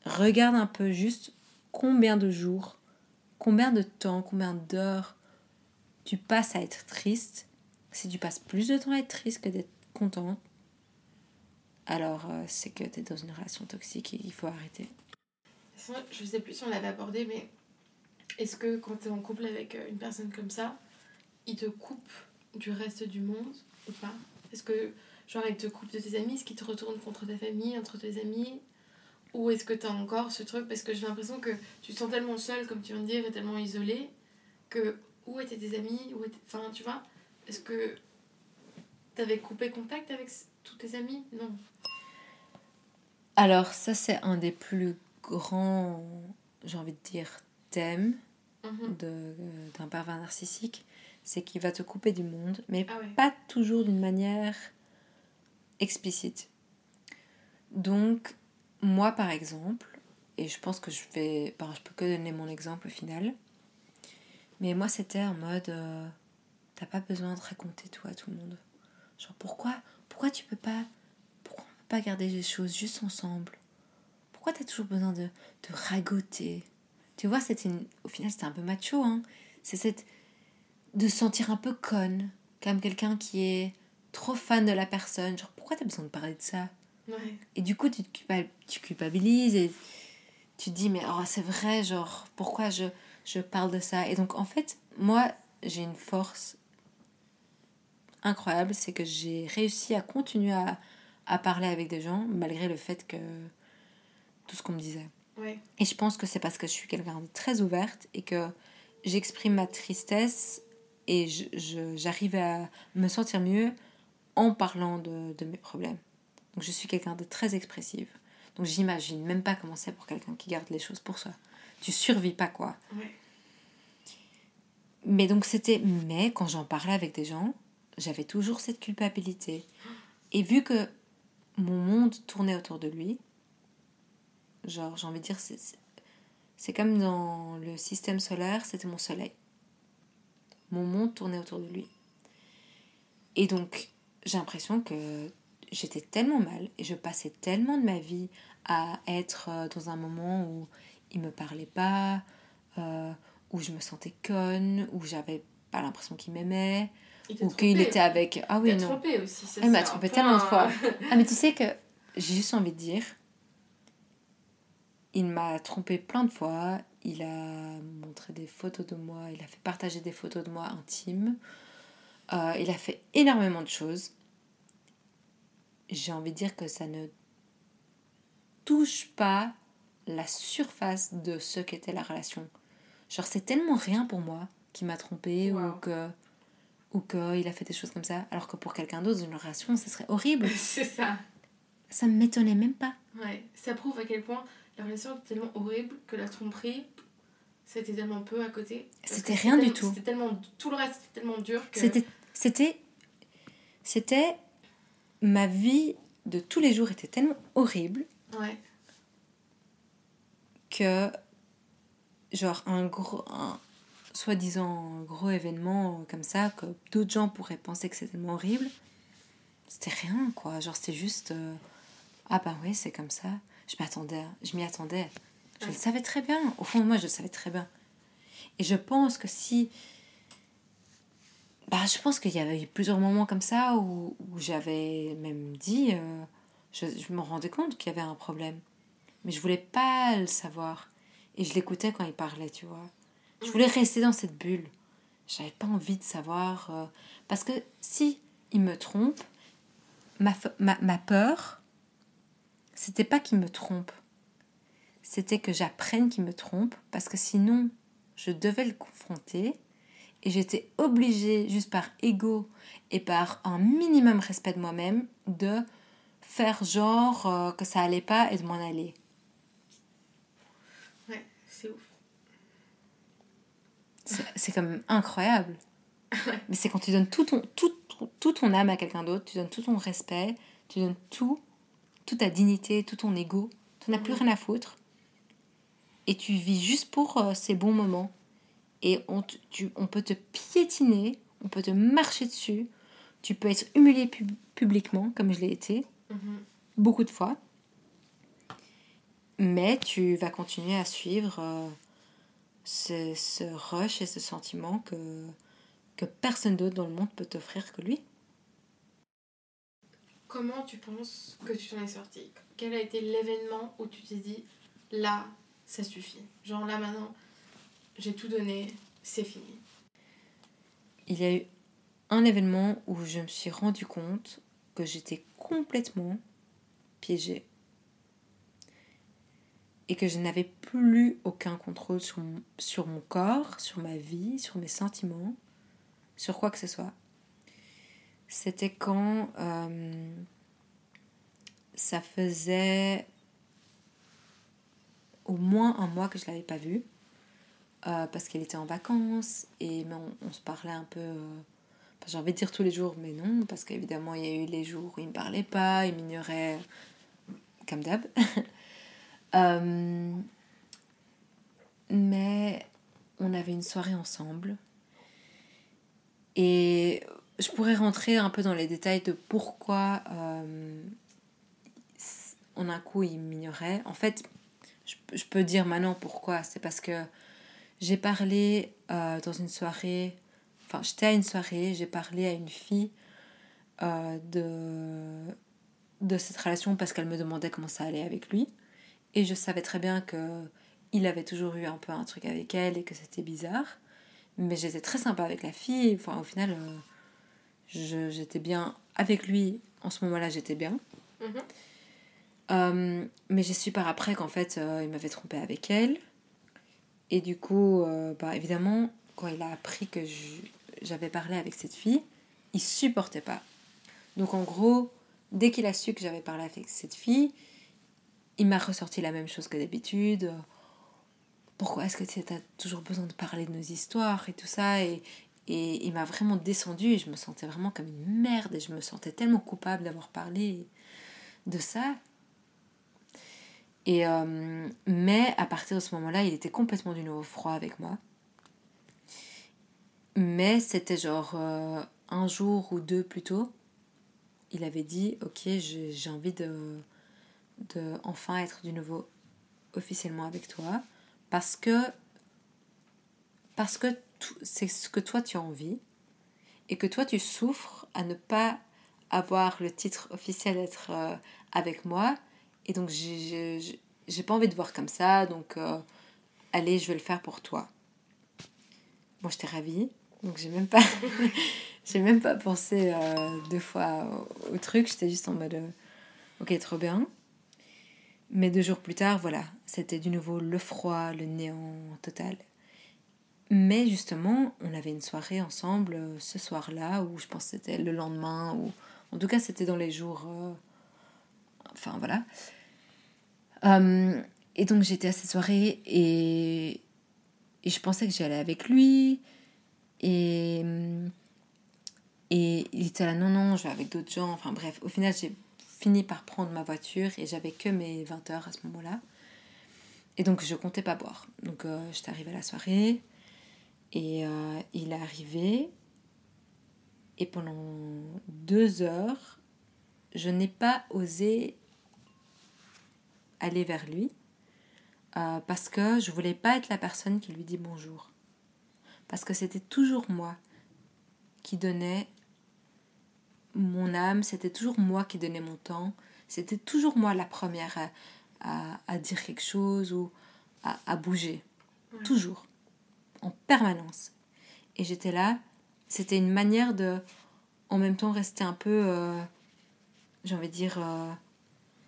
Regarde un peu juste combien de jours, combien de temps, combien d'heures tu passes à être triste. Si tu passes plus de temps à être triste que d'être content, alors euh, c'est que tu es dans une relation toxique et il faut arrêter. Je sais plus si on l'avait abordé, mais est-ce que quand tu es en couple avec euh, une personne comme ça, il te coupe du reste du monde ou pas? Est-ce que, genre, il te coupe de tes amis? Est-ce qu'il te retourne contre ta famille, entre tes amis? Ou est-ce que tu as encore ce truc? Parce que j'ai l'impression que tu te sens tellement seule, comme tu viens de dire, et tellement isolée, que où étaient tes amis? Où étaient... Enfin, tu vois? Est-ce que t'avais coupé contact avec tous tes amis? Non. Alors ça c'est un des plus grands, j'ai envie de dire, thèmes Mhm. euh, d'un pervers narcissique, c'est qu'il va te couper du monde, mais Ah ouais. pas toujours d'une manière explicite. Donc, moi par exemple, et je pense que je vais. ben, je peux que donner mon exemple au final, mais moi c'était en mode. euh, T'as pas besoin de raconter tout à tout le monde. Genre, pourquoi, pourquoi tu peux pas. Pourquoi on peut pas garder les choses juste ensemble? Pourquoi t'as toujours besoin de, de ragoter? Tu vois, c'était au final c'était un peu macho, hein. C'est cette. de se sentir un peu conne, comme quelqu'un qui est trop fan de la personne. Genre, pourquoi t'as besoin de parler de ça? Ouais. Et du coup, tu, tu culpabilises et tu te dis, mais oh, c'est vrai, genre, pourquoi je, je parle de ça? Et donc, en fait, moi, j'ai une force incroyable, c'est que j'ai réussi à continuer à, à parler avec des gens, malgré le fait que tout ce qu'on me disait. Ouais. Et je pense que c'est parce que je suis quelqu'un de très ouverte et que j'exprime ma tristesse et je- je- j'arrive à me sentir mieux en parlant de, de mes problèmes. Donc je suis quelqu'un de très expressive. Donc j'imagine même pas comment c'est pour quelqu'un qui garde les choses pour soi. Tu survis pas quoi. Ouais. Mais donc c'était. Mais quand j'en parlais avec des gens, j'avais toujours cette culpabilité. Et vu que mon monde tournait autour de lui, genre j'ai envie de dire, c'est comme dans le système solaire, c'était mon soleil. Mon monde tournait autour de lui. Et donc j'ai l'impression que j'étais tellement mal et je passais tellement de ma vie à être euh, dans un moment où il me parlait pas, euh, où je me sentais conne, où j'avais pas l'impression qu'il m'aimait, ou qu'il était avec. Ah oui, non. trompé aussi, ça, Il m'a trompé tellement de fois. ah, mais tu sais que j'ai juste envie de dire, il m'a trompé plein de fois. Il a montré des photos de moi, il a fait partager des photos de moi intimes. Euh, il a fait énormément de choses. J'ai envie de dire que ça ne touche pas la surface de ce qu'était la relation. Genre, c'est tellement rien pour moi qui m'a trompé ou que ou qu'il a fait des choses comme ça, alors que pour quelqu'un d'autre, une relation, ce serait horrible. c'est ça. Ça ne m'étonnait même pas. Ouais, ça prouve à quel point la relation était tellement horrible que la tromperie, c'était tellement peu à côté. C'était rien du tout. C'était tellement tout le reste, c'était tellement dur que. C'était, c'était, c'était ma vie de tous les jours était tellement horrible. Ouais. Que genre un gros un soi-disant gros événement comme ça que d'autres gens pourraient penser que c'est tellement horrible c'était rien quoi. Genre c'était juste euh, ah bah oui c'est comme ça. Je m'attendais je m'y attendais. Je le savais très bien. Au fond de moi je le savais très bien. Et je pense que si bah je pense qu'il y avait eu plusieurs moments comme ça où, où j'avais même dit euh, je, je me rendais compte qu'il y avait un problème mais je voulais pas le savoir et je l'écoutais quand il parlait, tu vois. Je voulais rester dans cette bulle. J'avais pas envie de savoir. Euh, parce que si il me trompe, ma, ma, ma peur, c'était pas qu'il me trompe. C'était que j'apprenne qu'il me trompe. Parce que sinon, je devais le confronter. Et j'étais obligée, juste par ego et par un minimum respect de moi-même, de faire genre euh, que ça allait pas et de m'en aller. C'est quand même incroyable. Mais c'est quand tu donnes tout ton, tout, tout ton âme à quelqu'un d'autre, tu donnes tout ton respect, tu donnes tout, toute ta dignité, tout ton ego, tu n'as plus rien à foutre. Et tu vis juste pour euh, ces bons moments. Et on, tu, on peut te piétiner, on peut te marcher dessus, tu peux être humilié publiquement, comme je l'ai été, mhm. beaucoup de fois. Mais tu vas continuer à suivre. Euh, ce, ce rush et ce sentiment que, que personne d'autre dans le monde peut t'offrir que lui. Comment tu penses que tu t'en es sorti? Quel a été l'événement où tu t'es dit là, ça suffit? Genre là maintenant, j'ai tout donné, c'est fini. Il y a eu un événement où je me suis rendu compte que j'étais complètement piégée et que je n'avais plus aucun contrôle sur mon, sur mon corps, sur ma vie, sur mes sentiments, sur quoi que ce soit. C'était quand euh, ça faisait au moins un mois que je ne l'avais pas vu, euh, parce qu'elle était en vacances, et on, se parlait un peu... Euh, j'ai envie de dire tous les jours, mais non, parce qu'évidemment, il y a eu les jours où il ne me parlait pas, il m'ignorait, comme d'hab. Euh, mais on avait une soirée ensemble. Et je pourrais rentrer un peu dans les détails de pourquoi en un coup il m'ignorait. En fait, je, peux dire maintenant pourquoi. C'est parce que j'ai parlé euh, dans une soirée, enfin j'étais à une soirée, j'ai parlé à une fille de, de cette relation parce qu'elle me demandait comment ça allait avec lui. Et je savais très bien que il avait toujours eu un peu un truc avec elle et que c'était bizarre. Mais j'étais très sympa avec la fille. Enfin, au final, euh, j'étais bien avec lui. En ce moment-là, j'étais bien. Mhm. Euh, mais j'ai su par après qu'en fait, euh, il m'avait trompé avec elle. Et du coup, bah, évidemment, quand il a appris que j'avais parlé avec cette fille, il supportait pas. Donc en gros, dès qu'il a su que j'avais parlé avec cette fille, il m'a ressorti la même chose que d'habitude. Pourquoi est-ce que tu as toujours besoin de parler de nos histoires et tout ça et, il m'a vraiment descendu je me sentais vraiment comme une merde et je me sentais tellement coupable d'avoir parlé de ça. Euh, mais à partir de ce moment-là, il était complètement du nouveau froid avec moi. Mais c'était genre euh, un jour ou deux plus tôt il avait dit Ok, j'ai envie de, de enfin être du nouveau officiellement avec toi parce que parce que c'est ce que toi tu as envie et que toi tu souffres à ne pas avoir le titre officiel d'être euh, avec moi et donc j'ai- pas envie de voir comme ça donc euh, allez je vais le faire pour toi. Bon j'étais ravie donc j'ai même pas même pas pensé euh, deux fois au, truc j'étais juste en mode euh, ok trop bien. Mais deux jours plus tard voilà c'était du nouveau le froid le néant total. Mais justement, on avait une soirée ensemble ce soir-là, ou je pense que c'était le lendemain, ou en tout cas c'était dans les jours... Enfin voilà. Euh, et donc j'étais à cette soirée et, je pensais que j'allais avec lui. Et, et il était là, non, non, je vais avec d'autres gens. Enfin bref, au final j'ai fini par prendre ma voiture et j'avais que mes 20 heures à ce moment-là. Et donc je comptais pas boire. Donc euh, j'étais arrivée à la soirée. Et euh, il est arrivé. Et pendant deux heures, je n'ai pas osé aller vers lui. euh, parce que je voulais pas être la personne qui lui dit bonjour. Parce que c'était toujours moi qui donnais mon âme, c'était toujours moi qui donnais mon temps, c'était toujours moi la première à, à- à dire quelque chose ou à, à bouger. Ouais. Toujours en permanence. Et j'étais là, c'était une manière de, en même temps, rester un peu, euh, j'ai envie de dire, euh,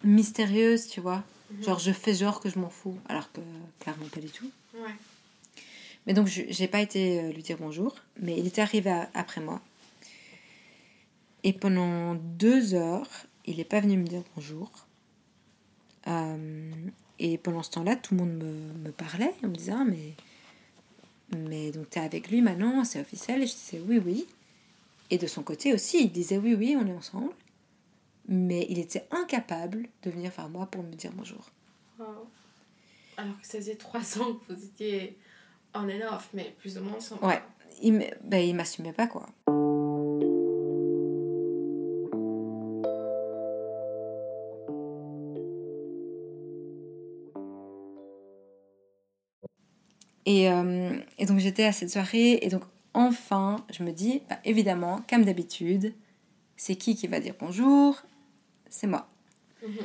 mystérieuse, tu vois. Mhm. Genre, je fais genre que je m'en fous, alors que clairement pas du tout. Ouais. Mais donc, je j'ai pas été euh, lui dire bonjour, mais il était arrivé à- après moi. Et pendant deux heures, il n'est pas venu me dire bonjour. Euh, et pendant ce temps-là, tout le monde me, me parlait. On me disait, ah, mais, mais donc t'es avec lui maintenant, c'est officiel? Et je disais, oui, oui. Et de son côté aussi, il disait, oui, oui, on est ensemble. Mais il était incapable de venir vers moi pour me dire bonjour. Wow. Alors que ça faisait trois ans que vous étiez on and off, mais plus ou moins ensemble. Ouais. Il me- ben, il m'assumait pas, quoi. Et, euh, et donc j'étais à cette soirée et donc enfin je me dis bah, évidemment comme d'habitude c'est qui qui va dire bonjour? C'est moi. Mhm.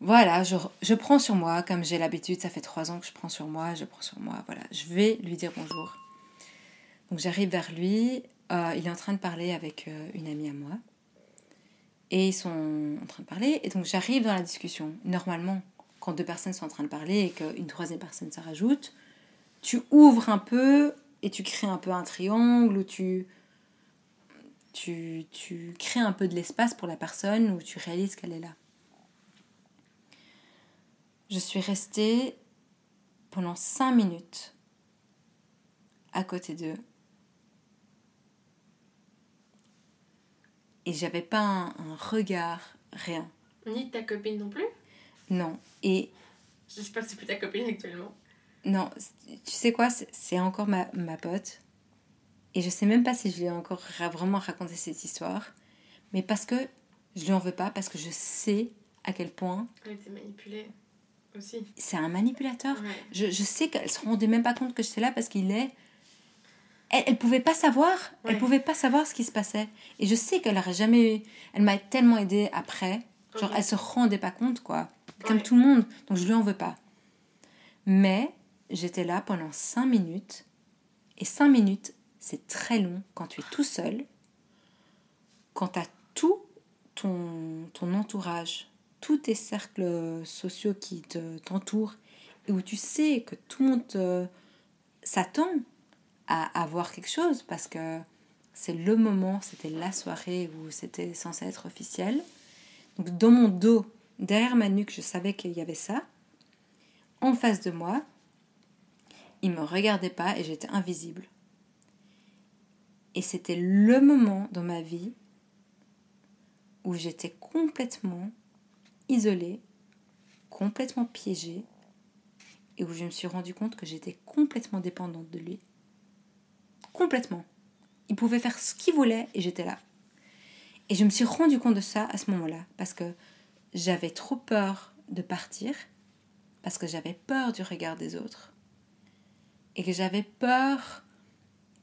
voilà je, je prends sur moi comme j'ai l'habitude ça fait trois ans que je prends sur moi je prends sur moi voilà. Je vais lui dire bonjour. Donc j'arrive vers lui euh, il est en train de parler avec euh, une amie à moi. Et ils sont en train de parler et donc j'arrive dans la discussion. Normalement quand deux personnes sont en train de parler et qu'une troisième personne se rajoute tu ouvres un peu et tu crées un peu un triangle ou tu, tu, tu crées un peu de l'espace pour la personne où tu réalises qu'elle est là. Je suis restée pendant cinq minutes à côté d'eux et j'avais pas un, un regard, rien. Ni de ta copine non plus? Non. Et J'espère que c'est plus ta copine actuellement. Non, tu sais quoi, c'est- c'est encore ma, ma pote. Et je sais même pas si je lui ai encore ra- vraiment raconté cette histoire. Mais parce que je lui en veux pas, parce que je sais à quel point Elle était manipulée aussi. c'est un manipulateur. Ouais. Je, je sais qu'elle se rendait même pas compte que j'étais là parce qu'il est. Elle, elle pouvait pas savoir. Elle Ouais. pouvait pas savoir ce qui se passait. Et je sais qu'elle aurait jamais. Elle m'a tellement aidée après. Genre, Ok. elle se rendait pas compte, quoi. Comme Ouais. tout le monde. Donc, je lui en veux pas. Mais j'étais là pendant cinq minutes. Et cinq minutes, c'est très long quand tu es tout seul. Quand tu as tout ton, ton entourage, tous tes cercles sociaux qui te, t'entourent. Et où tu sais que tout le monde te- s'attend à avoir quelque chose. Parce que c'est le moment, c'était la soirée où c'était censé être officiel. Donc dans mon dos, derrière ma nuque, je savais qu'il y avait ça. En face de moi, il me regardait pas et j'étais invisible. Et c'était le moment dans ma vie où j'étais complètement isolée, complètement piégée, et où je me suis rendu compte que j'étais complètement dépendante de lui. Complètement. Il pouvait faire ce qu'il voulait et j'étais là. Et je me suis rendu compte de ça à ce moment-là, parce que j'avais trop peur de partir, parce que j'avais peur du regard des autres. Et que j'avais peur,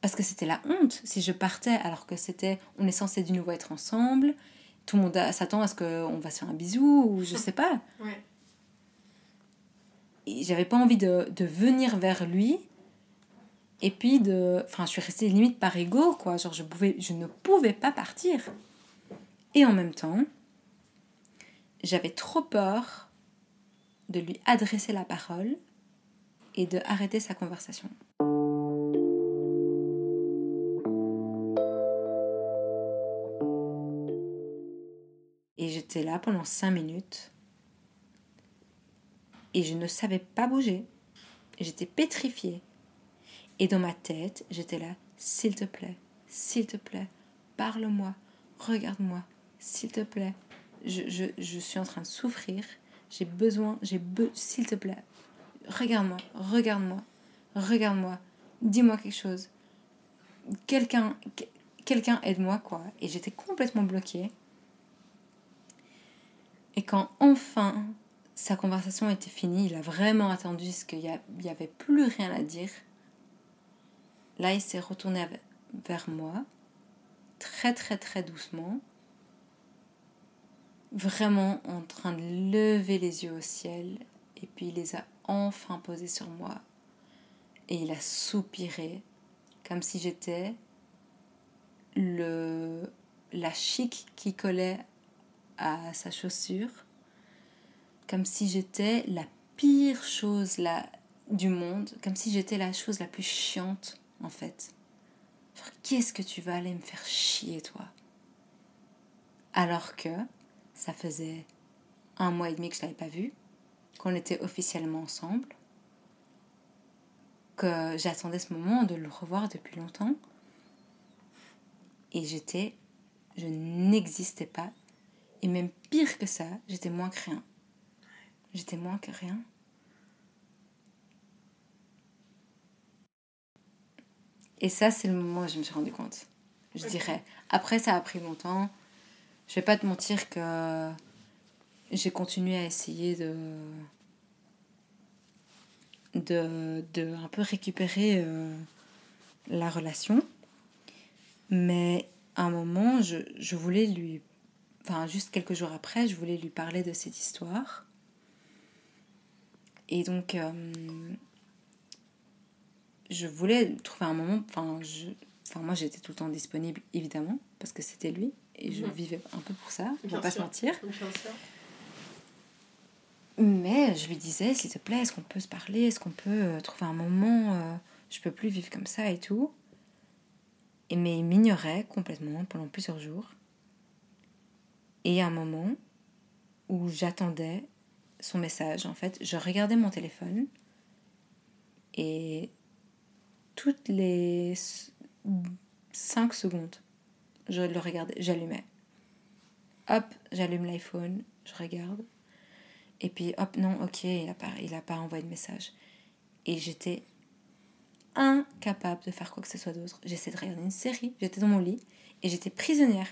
parce que c'était la honte si je partais alors que c'était, on est censé de nouveau être ensemble, tout le monde s'attend à ce qu'on va se faire un bisou, ou je sais pas. Ouais. Et j'avais pas envie de, de venir vers lui et puis de enfin je suis restée limite par ego quoi genre je pouvais je ne pouvais pas partir et en même temps j'avais trop peur de lui adresser la parole et de arrêter sa conversation j'étais là pendant cinq minutes et je ne savais pas bouger j'étais pétrifiée et dans ma tête, j'étais là, s'il te plaît, s'il te plaît, parle-moi, regarde-moi, s'il te plaît. Je, je, je, suis en train de souffrir, j'ai besoin, j'ai besoin, s'il te plaît, regarde-moi, regarde-moi, regarde-moi, dis-moi quelque chose. Quelqu'un, quelqu'un aide-moi, quoi. Et j'étais complètement bloquée. Et quand enfin sa conversation était finie, il a vraiment attendu ce qu'il n'y avait plus rien à dire. Là, il s'est retourné vers moi, très très très doucement, vraiment en train de lever les yeux au ciel, et puis il les a enfin posés sur moi, et il a soupiré, comme si j'étais le la chic qui collait à sa chaussure, comme si j'étais la pire chose là du monde, comme si j'étais la chose la plus chiante en fait. qu'est-ce que tu vas aller me faire chier, toi? Alors que ça faisait un mois et demi que je l'avais pas vu, qu'on était officiellement ensemble, que j'attendais ce moment de le revoir depuis longtemps. Et j'étais, je n'existais pas. Et même pire que ça, j'étais moins que rien. J'étais moins que rien. Et ça, c'est le moment où je me suis rendu compte, je dirais. Après, ça a pris longtemps. Je vais pas te mentir que j'ai continué à essayer de, de, de un peu récupérer euh, la relation. Mais à un moment, je, je voulais lui... Enfin, juste quelques jours après, je voulais lui parler de cette histoire. Et donc, euh, je voulais trouver un moment. Enfin, je, enfin moi, j'étais tout le temps disponible, évidemment, parce que c'était lui. Et je mhm. vivais un peu pour ça, on va pas se mentir. Mais je lui disais, s'il te plaît, est-ce qu'on peut se parler Est-ce qu'on peut euh, trouver un moment euh, Je peux plus vivre comme ça et tout. Et, mais il m'ignorait complètement pendant plusieurs jours. Et à un moment où j'attendais son message, en fait, je regardais mon téléphone et toutes les 5 secondes, je le regardais, j'allumais. Hop, j'allume l'iPhone, je regarde. Et puis, hop, non, ok, il n'a pas, a pas envoyé de message. Et j'étais incapable de faire quoi que ce soit d'autre. J'essayais de regarder une série, j'étais dans mon lit et j'étais prisonnière.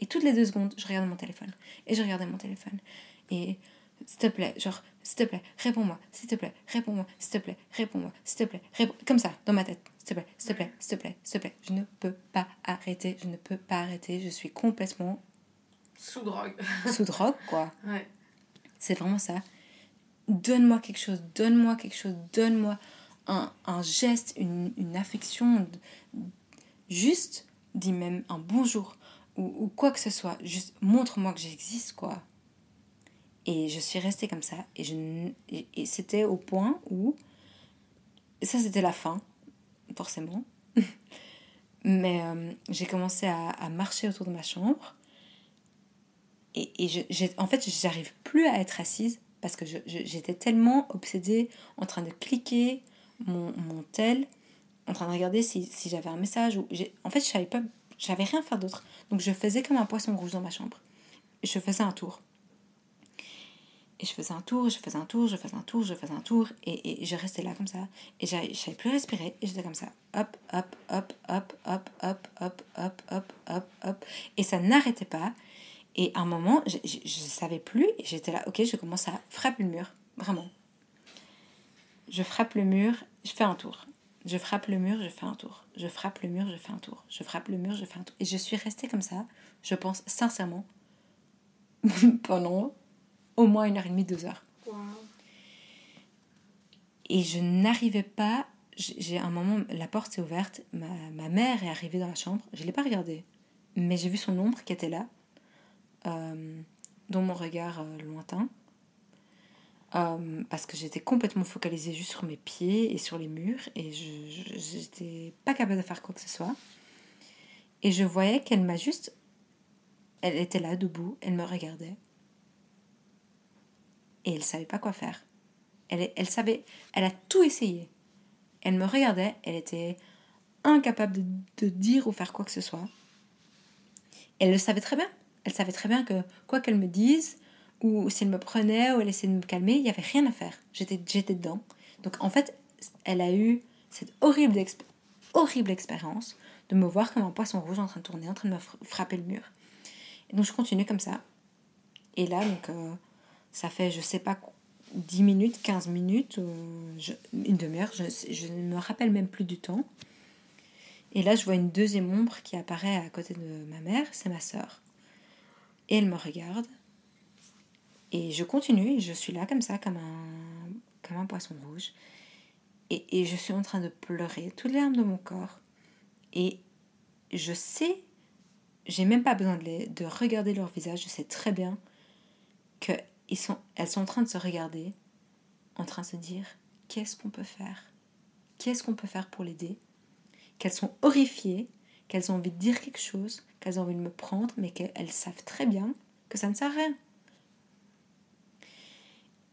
Et toutes les deux secondes, je regardais mon téléphone. Et je regardais mon téléphone. Et s'il te plaît, genre, s'il te plaît, réponds-moi, s'il te plaît, réponds-moi, s'il te plaît, réponds-moi, s'il te plaît, réponds comme ça, dans ma tête, s'il te plaît, s'il te plaît, s'il te plaît, s'il te plaît, je ne peux pas arrêter, je ne peux pas arrêter, je suis complètement sous drogue. sous drogue, quoi. Ouais. C'est vraiment ça. Donne-moi quelque chose, donne-moi quelque chose, donne-moi un, un, geste, une, une affection, juste, dis même un bonjour ou, quoi que ce soit, juste montre-moi que j'existe, quoi. Et je suis restée comme ça. Et, c'était au point où. Ça, c'était la fin, forcément. Mais euh, j'ai commencé à, à, marcher autour de ma chambre. Et, et je, en fait, j'arrive plus à être assise parce que j'étais tellement obsédée en train de cliquer mon, mon tel, en train de regarder si, si j'avais un message. Ou en fait, je savais pas, j'avais rien à faire d'autre. Donc, je faisais comme un poisson rouge dans ma chambre. Je faisais un tour. Et je faisais un tour, je faisais un tour, je faisais un tour, je faisais un tour. Et, je restais là comme ça. Et je savais plus respirer. Et j'étais comme ça. Hop, hop, hop, hop, hop, hop, hop, hop, hop, hop, hop. Et ça n'arrêtait pas. Et à un moment, je ne savais plus. Et j'étais là, ok, je commence à frapper le mur. Vraiment. Je frappe le mur, je fais un tour. Je frappe le mur, je fais un tour. Je frappe le mur, je fais un tour. Je frappe le mur, je fais un tour. Et je suis restée comme ça, je pense sincèrement, pendant au moins une heure et demie, deux heures. Et je n'arrivais pas. J'ai un moment, la porte s'est ouverte, ma, ma, mère est arrivée dans la chambre. Je ne l'ai pas regardée, mais j'ai vu son ombre qui était là, euh, dans mon regard euh, lointain. Euh, parce que j'étais complètement focalisée juste sur mes pieds et sur les murs et je n'étais pas capable de faire quoi que ce soit. Et je voyais qu'elle m'a juste... Elle était là, debout, elle me regardait. Et elle savait pas quoi faire. Elle, elle savait... Elle a tout essayé. Elle me regardait, elle était incapable de, de dire ou faire quoi que ce soit. Elle le savait très bien. Elle savait très bien que quoi qu'elle me dise, ou si elle me prenait ou elle essayait de me calmer, il n'y avait rien à faire. J'étais, dedans. Donc en fait, elle a eu cette horrible, horrible expérience de me voir comme un poisson rouge en train de tourner, en train de me frapper le mur. Et donc je continue comme ça. Et là, donc, euh, ça fait, je sais pas, 10 minutes, 15 minutes, une demi-heure, je, je ne me rappelle même plus du temps. Et là, je vois une deuxième ombre qui apparaît à côté de ma mère, c'est ma sœur. Et elle me regarde. Et je continue, je suis là comme ça, comme un, comme un poisson rouge. Et, je suis en train de pleurer, toutes les larmes de mon corps. Et je sais, j'ai même pas besoin de, de regarder leur visage, je sais très bien que sont, elles sont en train de se regarder, en train de se dire qu'est-ce qu'on peut faire? Qu'est-ce qu'on peut faire pour l'aider? Qu'elles sont horrifiées, qu'elles ont envie de dire quelque chose, qu'elles ont envie de me prendre, mais qu'elles savent très bien que ça ne sert à rien.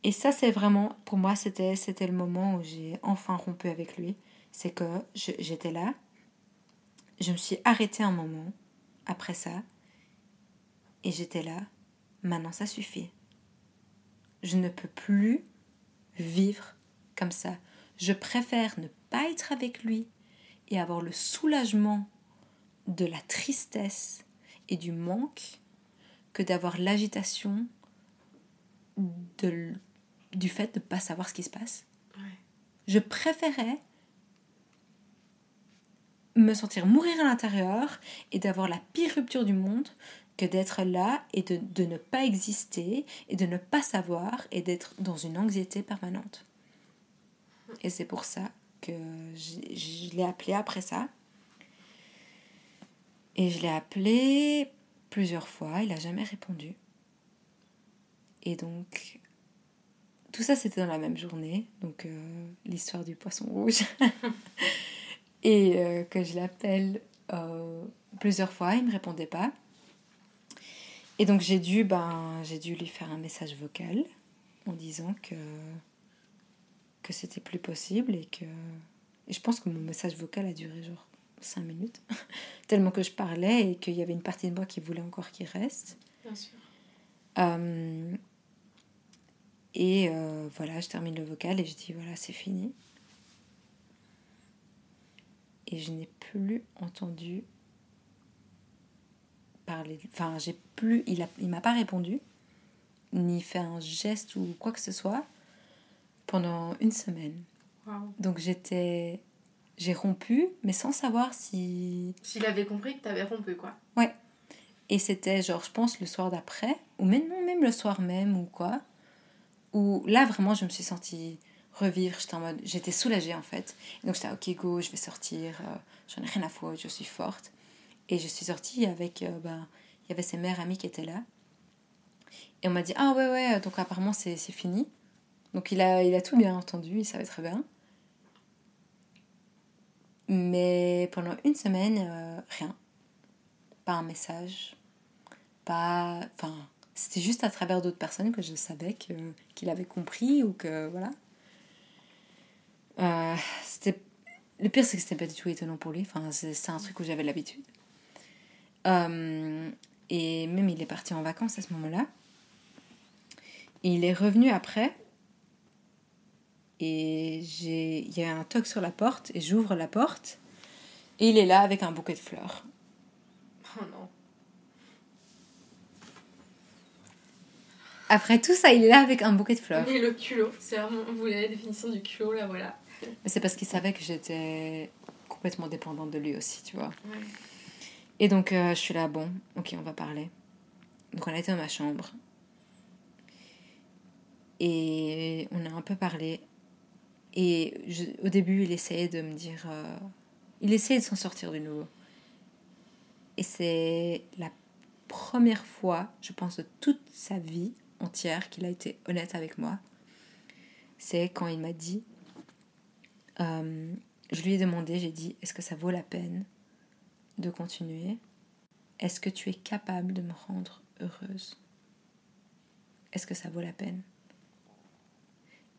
Et ça, c'est vraiment, pour moi, c'était, c'était le moment où j'ai enfin rompu avec lui. C'est que j'étais là, je me suis arrêtée un moment après ça, et j'étais là, maintenant ça suffit. Je ne peux plus vivre comme ça. Je préfère ne pas être avec lui et avoir le soulagement de la tristesse et du manque que d'avoir l'agitation de, du fait de ne pas savoir ce qui se passe. Je préférais me sentir mourir à l'intérieur et d'avoir la pire rupture du monde que d'être là et de, de, ne pas exister et de ne pas savoir et d'être dans une anxiété permanente. Et c'est pour ça que je, je l'ai appelé après ça. Et je l'ai appelé plusieurs fois, il n'a jamais répondu. Et donc, tout ça, c'était dans la même journée, donc euh, l'histoire du poisson rouge. et euh, que je l'appelle euh, plusieurs fois, il ne me répondait pas. Et donc j'ai dû, ben, j'ai dû lui faire un message vocal en disant que, que c'était plus possible et que... Et je pense que mon message vocal a duré genre 5 minutes, tellement que je parlais et qu'il y avait une partie de moi qui voulait encore qu'il reste. Bien sûr. Et euh, voilà, je termine le vocal et je dis voilà, c'est fini. Et je n'ai plus entendu parler. Enfin, j'ai plus. Il ne il m'a pas répondu, ni fait un geste ou quoi que ce soit pendant une semaine. Donc j'étais. J'ai rompu, mais sans savoir si. S'il avait compris que tu avais rompu, quoi. Ouais. Et c'était genre, je pense, le soir d'après, ou même, non, même le soir même, ou quoi là vraiment je me suis sentie revivre, j'étais en mode, j'étais soulagée en fait. donc j'étais ok go, je vais sortir, euh, j'en ai rien à foutre, je suis forte. Et je suis sortie avec, euh, ben, il y avait ses mères amies qui étaient là. Et on m'a dit, ah ouais ouais, donc apparemment c'est fini. Donc il a, il a tout bien entendu, il savait très bien. Mais pendant une semaine, euh, rien. Pas un message. Pas... Enfin, c'était juste à travers d'autres personnes que je savais qu'il avait compris ou que voilà. Euh. Le pire, c'est que c'était pas du tout étonnant pour lui. Enfin, c'est, un truc où j'avais l'habitude. Euh, et même il est parti en vacances à ce moment-là. Et il est revenu après. Et il y a un toc sur la porte et j'ouvre la porte. Et il est là avec un bouquet de fleurs. Oh non. Après tout ça, il est là avec un bouquet de fleurs. Mais le culot, c'est vraiment, vous voulez la définition du culot, là, voilà. C'est parce qu'il savait que j'étais complètement dépendante de lui aussi, tu vois. Ouais. Et donc, euh, je suis là, bon, ok, on va parler. Donc, on a été dans ma chambre. Et on a un peu parlé. Et je- au début, il essayait de me dire. euh, il essayait de s'en sortir de nouveau. Et c'est la première fois, je pense, de toute sa vie entière qu'il a été honnête avec moi. C'est quand il m'a dit. euh, je lui ai demandé, j'ai dit, est-ce que ça vaut la peine de continuer? Est-ce que tu es capable de me rendre heureuse? Est-ce que ça vaut la peine?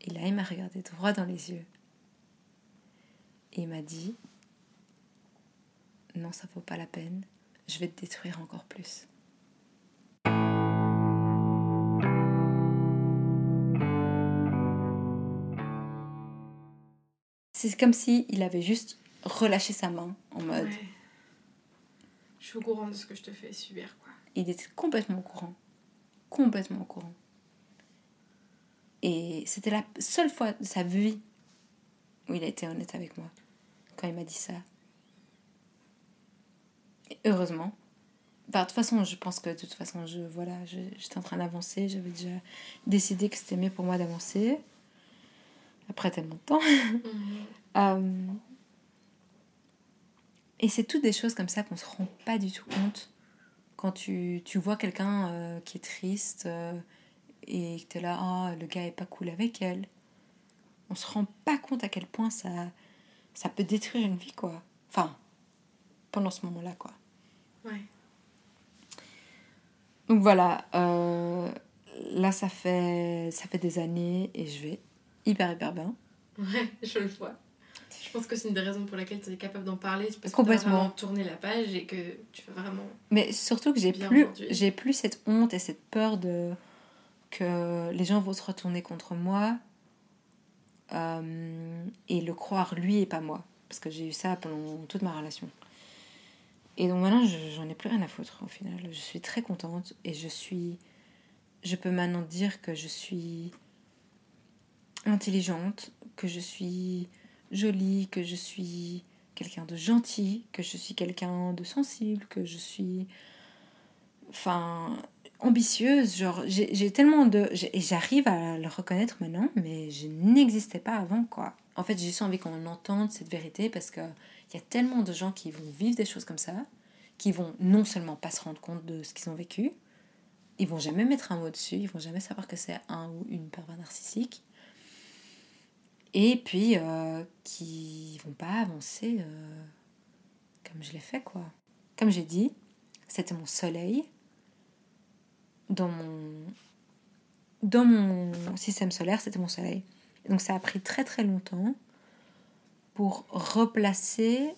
Et là, il m'a regardé droit dans les yeux. Il m'a dit, non, ça vaut pas la peine. Je vais te détruire encore plus. C'est comme si il avait juste relâché sa main en mode. Ouais. Je suis au courant de ce que je te fais subir, quoi. Il était complètement au courant. Complètement au courant. Et c'était la seule fois de sa vie où il a été honnête avec moi. Quand il m'a dit ça. Et heureusement. Enfin, de toute façon, je pense que de toute façon, je, voilà, j'étais en train d'avancer. J'avais déjà décidé que c'était mieux pour moi d'avancer. Après tellement de temps. Euh, et c'est toutes des choses comme ça qu'on se rend pas du tout compte quand tu, tu vois quelqu'un euh, qui est triste euh, et que tu es là, Ah, le gars est pas cool avec elle. On se rend pas compte à quel point ça, ça peut détruire une vie, quoi. Enfin, pendant ce moment-là, quoi. Ouais. Donc voilà, là ça fait, ça fait des années et je vais hyper hyper bien. Ouais, je le vois. Je pense que c'est une des raisons pour laquelle tu es capable d'en parler. c'est Parce que tu Complètement. vraiment tourné la page et que tu veux vraiment. Mais surtout que j'ai plus, j'ai plus cette honte et cette peur de que les gens vont se retourner contre moi euh, et le croire lui et pas moi. Parce que j'ai eu ça pendant toute ma relation. Et donc maintenant, je- j'en ai plus rien à foutre au final. Je suis très contente et je suis. Je peux maintenant dire que je suis intelligente, que je suis jolie, que je suis quelqu'un de gentil, que je suis quelqu'un de sensible, que je suis. Enfin, ambitieuse. Genre, j'ai tellement de. Et j'arrive à le reconnaître maintenant, mais je n'existais pas avant, quoi. En fait, j'ai juste envie qu'on entende cette vérité parce qu'il y a tellement de gens qui vont vivre des choses comme ça, qui vont non seulement pas se rendre compte de ce qu'ils ont vécu, ils vont jamais mettre un mot dessus, ils vont jamais savoir que c'est un ou une pervers narcissique. Et puis, euh, qui vont pas avancer euh, comme je l'ai fait, quoi. Comme j'ai dit, c'était mon soleil dans mon, dans mon système solaire, c'était mon soleil. Donc ça a pris très très longtemps pour replacer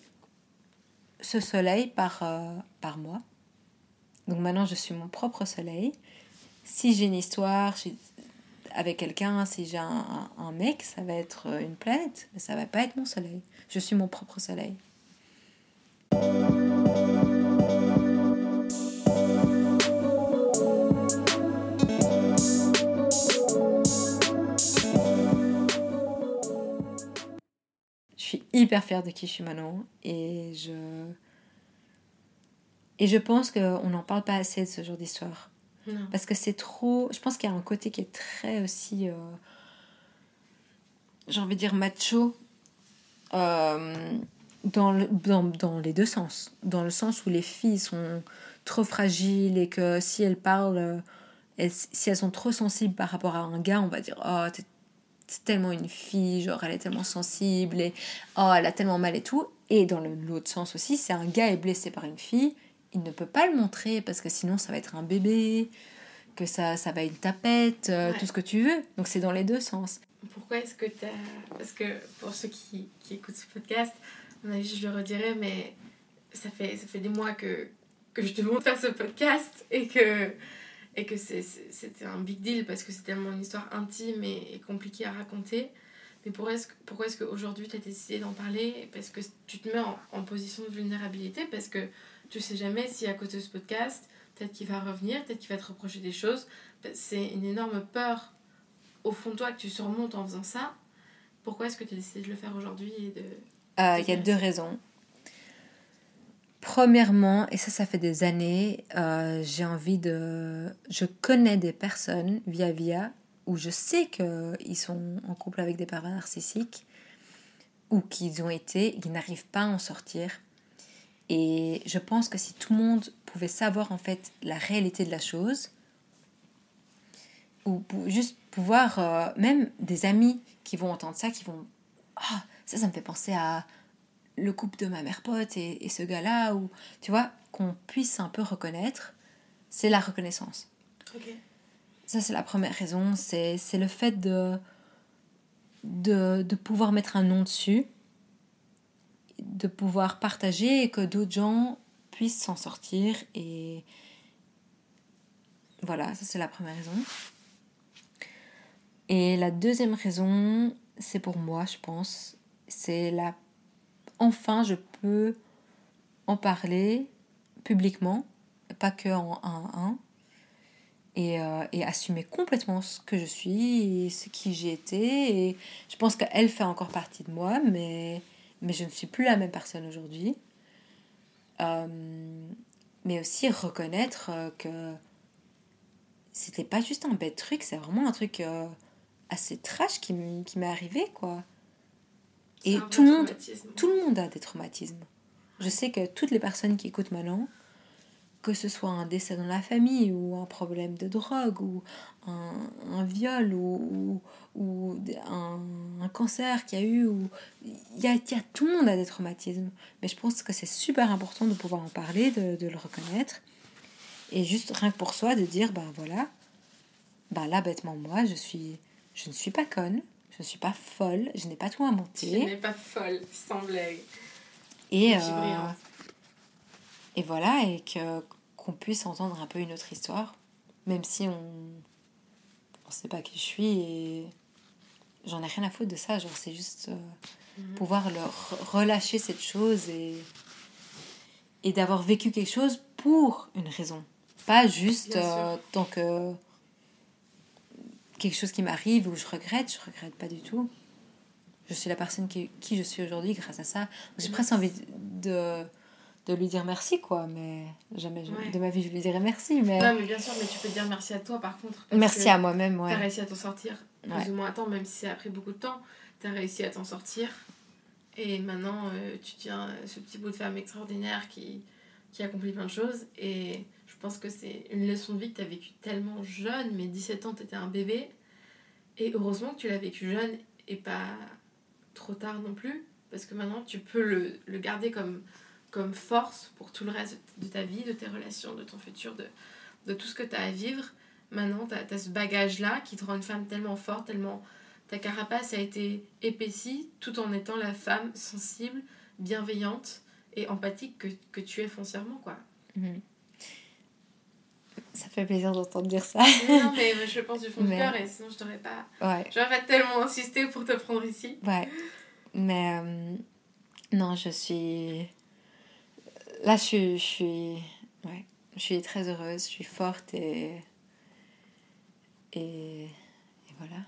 ce soleil par, euh, par moi. Donc maintenant je suis mon propre soleil. Si j'ai une histoire avec quelqu'un, si j'ai un, mec, ça va être une planète, mais ça va pas être mon soleil. Je suis mon propre soleil. Je suis hyper fière de qui je suis maintenant et je et je pense qu'on n'en parle pas assez de ce genre d'histoire Parce que c'est trop. Je pense qu'il y a un côté qui est très aussi, euh, j'ai envie de dire macho euh, dans, le, dans, dans les deux sens, dans le sens où les filles sont trop fragiles et que si elles parlent, euh, elles- si elles sont trop sensibles par rapport à un gars, on va dire oh t'es c'est tellement une fille, genre elle est tellement sensible et oh elle a tellement mal et tout. Et dans l'autre sens aussi, si un gars est blessé par une fille, il ne peut pas le montrer parce que sinon ça va être un bébé, que ça, ça va être une tapette, euh, Ouais. tout ce que tu veux. Donc c'est dans les deux sens. Pourquoi est-ce que tu as. Parce que pour ceux qui, qui écoutent ce podcast, à mon avis, je le redirai, mais ça fait, ça fait des mois que, que je te demande de faire ce podcast et que et que c'était un big deal parce que c'est tellement une histoire intime et, et compliquée à raconter. Mais pourquoi est-ce, pourquoi est-ce qu'aujourd'hui tu as décidé d'en parler? Parce que tu te mets en, position de vulnérabilité, parce que tu sais jamais si à côté de ce podcast, peut-être qu'il va revenir, peut-être qu'il va te reprocher des choses. C'est une énorme peur au fond de toi que tu surmontes en faisant ça. Pourquoi est-ce que tu as décidé de le faire aujourd'hui de... Euh, il y a deux raisons. Premièrement, et ça, ça fait des années, euh, j'ai envie de... Je connais des personnes via via où je sais qu'ils sont en couple avec des pervers narcissiques ou qu'ils ont été, ils n'arrivent pas à en sortir. Et je pense que si tout le monde pouvait savoir en fait la réalité de la chose, ou juste pouvoir, euh, même des amis qui vont entendre ça, qui vont, ah, ça, ça me fait penser à le couple de ma mère pote et, et ce gars-là, ou tu vois, qu'on puisse un peu reconnaître, c'est la reconnaissance. Ça, c'est la première raison, c'est le fait de, de, de, pouvoir mettre un nom dessus, de pouvoir partager et que d'autres gens puissent s'en sortir. Et voilà, ça, c'est la première raison. Et la deuxième raison, c'est pour moi, je pense, c'est la enfin je peux en parler publiquement, pas que en 1 à 1, et, euh, et, assumer complètement ce que je suis et ce qui j'ai été. Et je pense qu'elle fait encore partie de moi, mais, mais je ne suis plus la même personne aujourd'hui. Euh, mais aussi reconnaître euh, que c'était pas juste un bête truc, c'est vraiment un truc assez trash qui m'est arrivé, quoi. Et tout le, monde, tout le monde a des traumatismes. Je sais que toutes les personnes qui écoutent maintenant, que ce soit un décès dans la famille ou un problème de drogue ou un, un viol ou, ou, un, un, cancer qu'il y a eu, ou il y a, y a, tout le monde a des traumatismes. Mais je pense que c'est super important de pouvoir en parler, de, de, le reconnaître. Et juste rien que pour soi, de dire, ben voilà, ben là bêtement moi, je, suis, je ne suis pas conne, je ne suis pas folle, je n'ai pas tout inventé. Je n'ai pas folle, sans blague. Et, euh, et voilà, et que qu'on puisse entendre un peu une autre histoire, même si on ne sait pas qui je suis et j'en ai rien à foutre de ça, genre c'est juste euh, mhm. pouvoir leur relâcher cette chose et, et d'avoir vécu quelque chose pour une raison, pas juste euh, tant que quelque chose qui m'arrive ou je regrette, je regrette pas du tout. Je suis la personne qui, qui je suis aujourd'hui grâce à ça. J'ai presque envie de, de lui dire merci, quoi. Mais jamais de ma vie je lui dirai merci. Mais... Non, mais bien sûr, mais tu peux dire merci à toi par contre. Merci à moi-même, ouais. Tu as réussi à t'en sortir plus ou moins à temps, même si ça a pris beaucoup de temps. Tu as réussi à t'en sortir. Et maintenant, euh, tu tiens ce petit bout de femme extraordinaire qui, qui accomplit plein de choses. Et je pense que c'est une leçon de vie que tu as vécue tellement jeune, mais 17 ans, tu étais un bébé. Et heureusement que tu l'as vécu jeune et pas trop tard non plus, parce que maintenant tu peux le, le, garder comme, comme force pour tout le reste de ta vie, de tes relations, de ton futur, de, de tout ce que tu as à vivre. Maintenant, tu as, as, ce bagage-là qui te rend une femme tellement forte, tellement... Ta carapace a été épaissie tout en étant la femme sensible, bienveillante et empathique que, que tu es foncièrement, quoi. Mhm. Ça fait plaisir d'entendre dire ça. non, mais je pense du fond du cœur et sinon je t'aurais pas. Ouais. J'aurais tellement insisté pour te prendre ici. Ouais. Mais euh, non, je suis. Là, je suis. Ouais. Je suis très heureuse, je suis forte. Et, et voilà.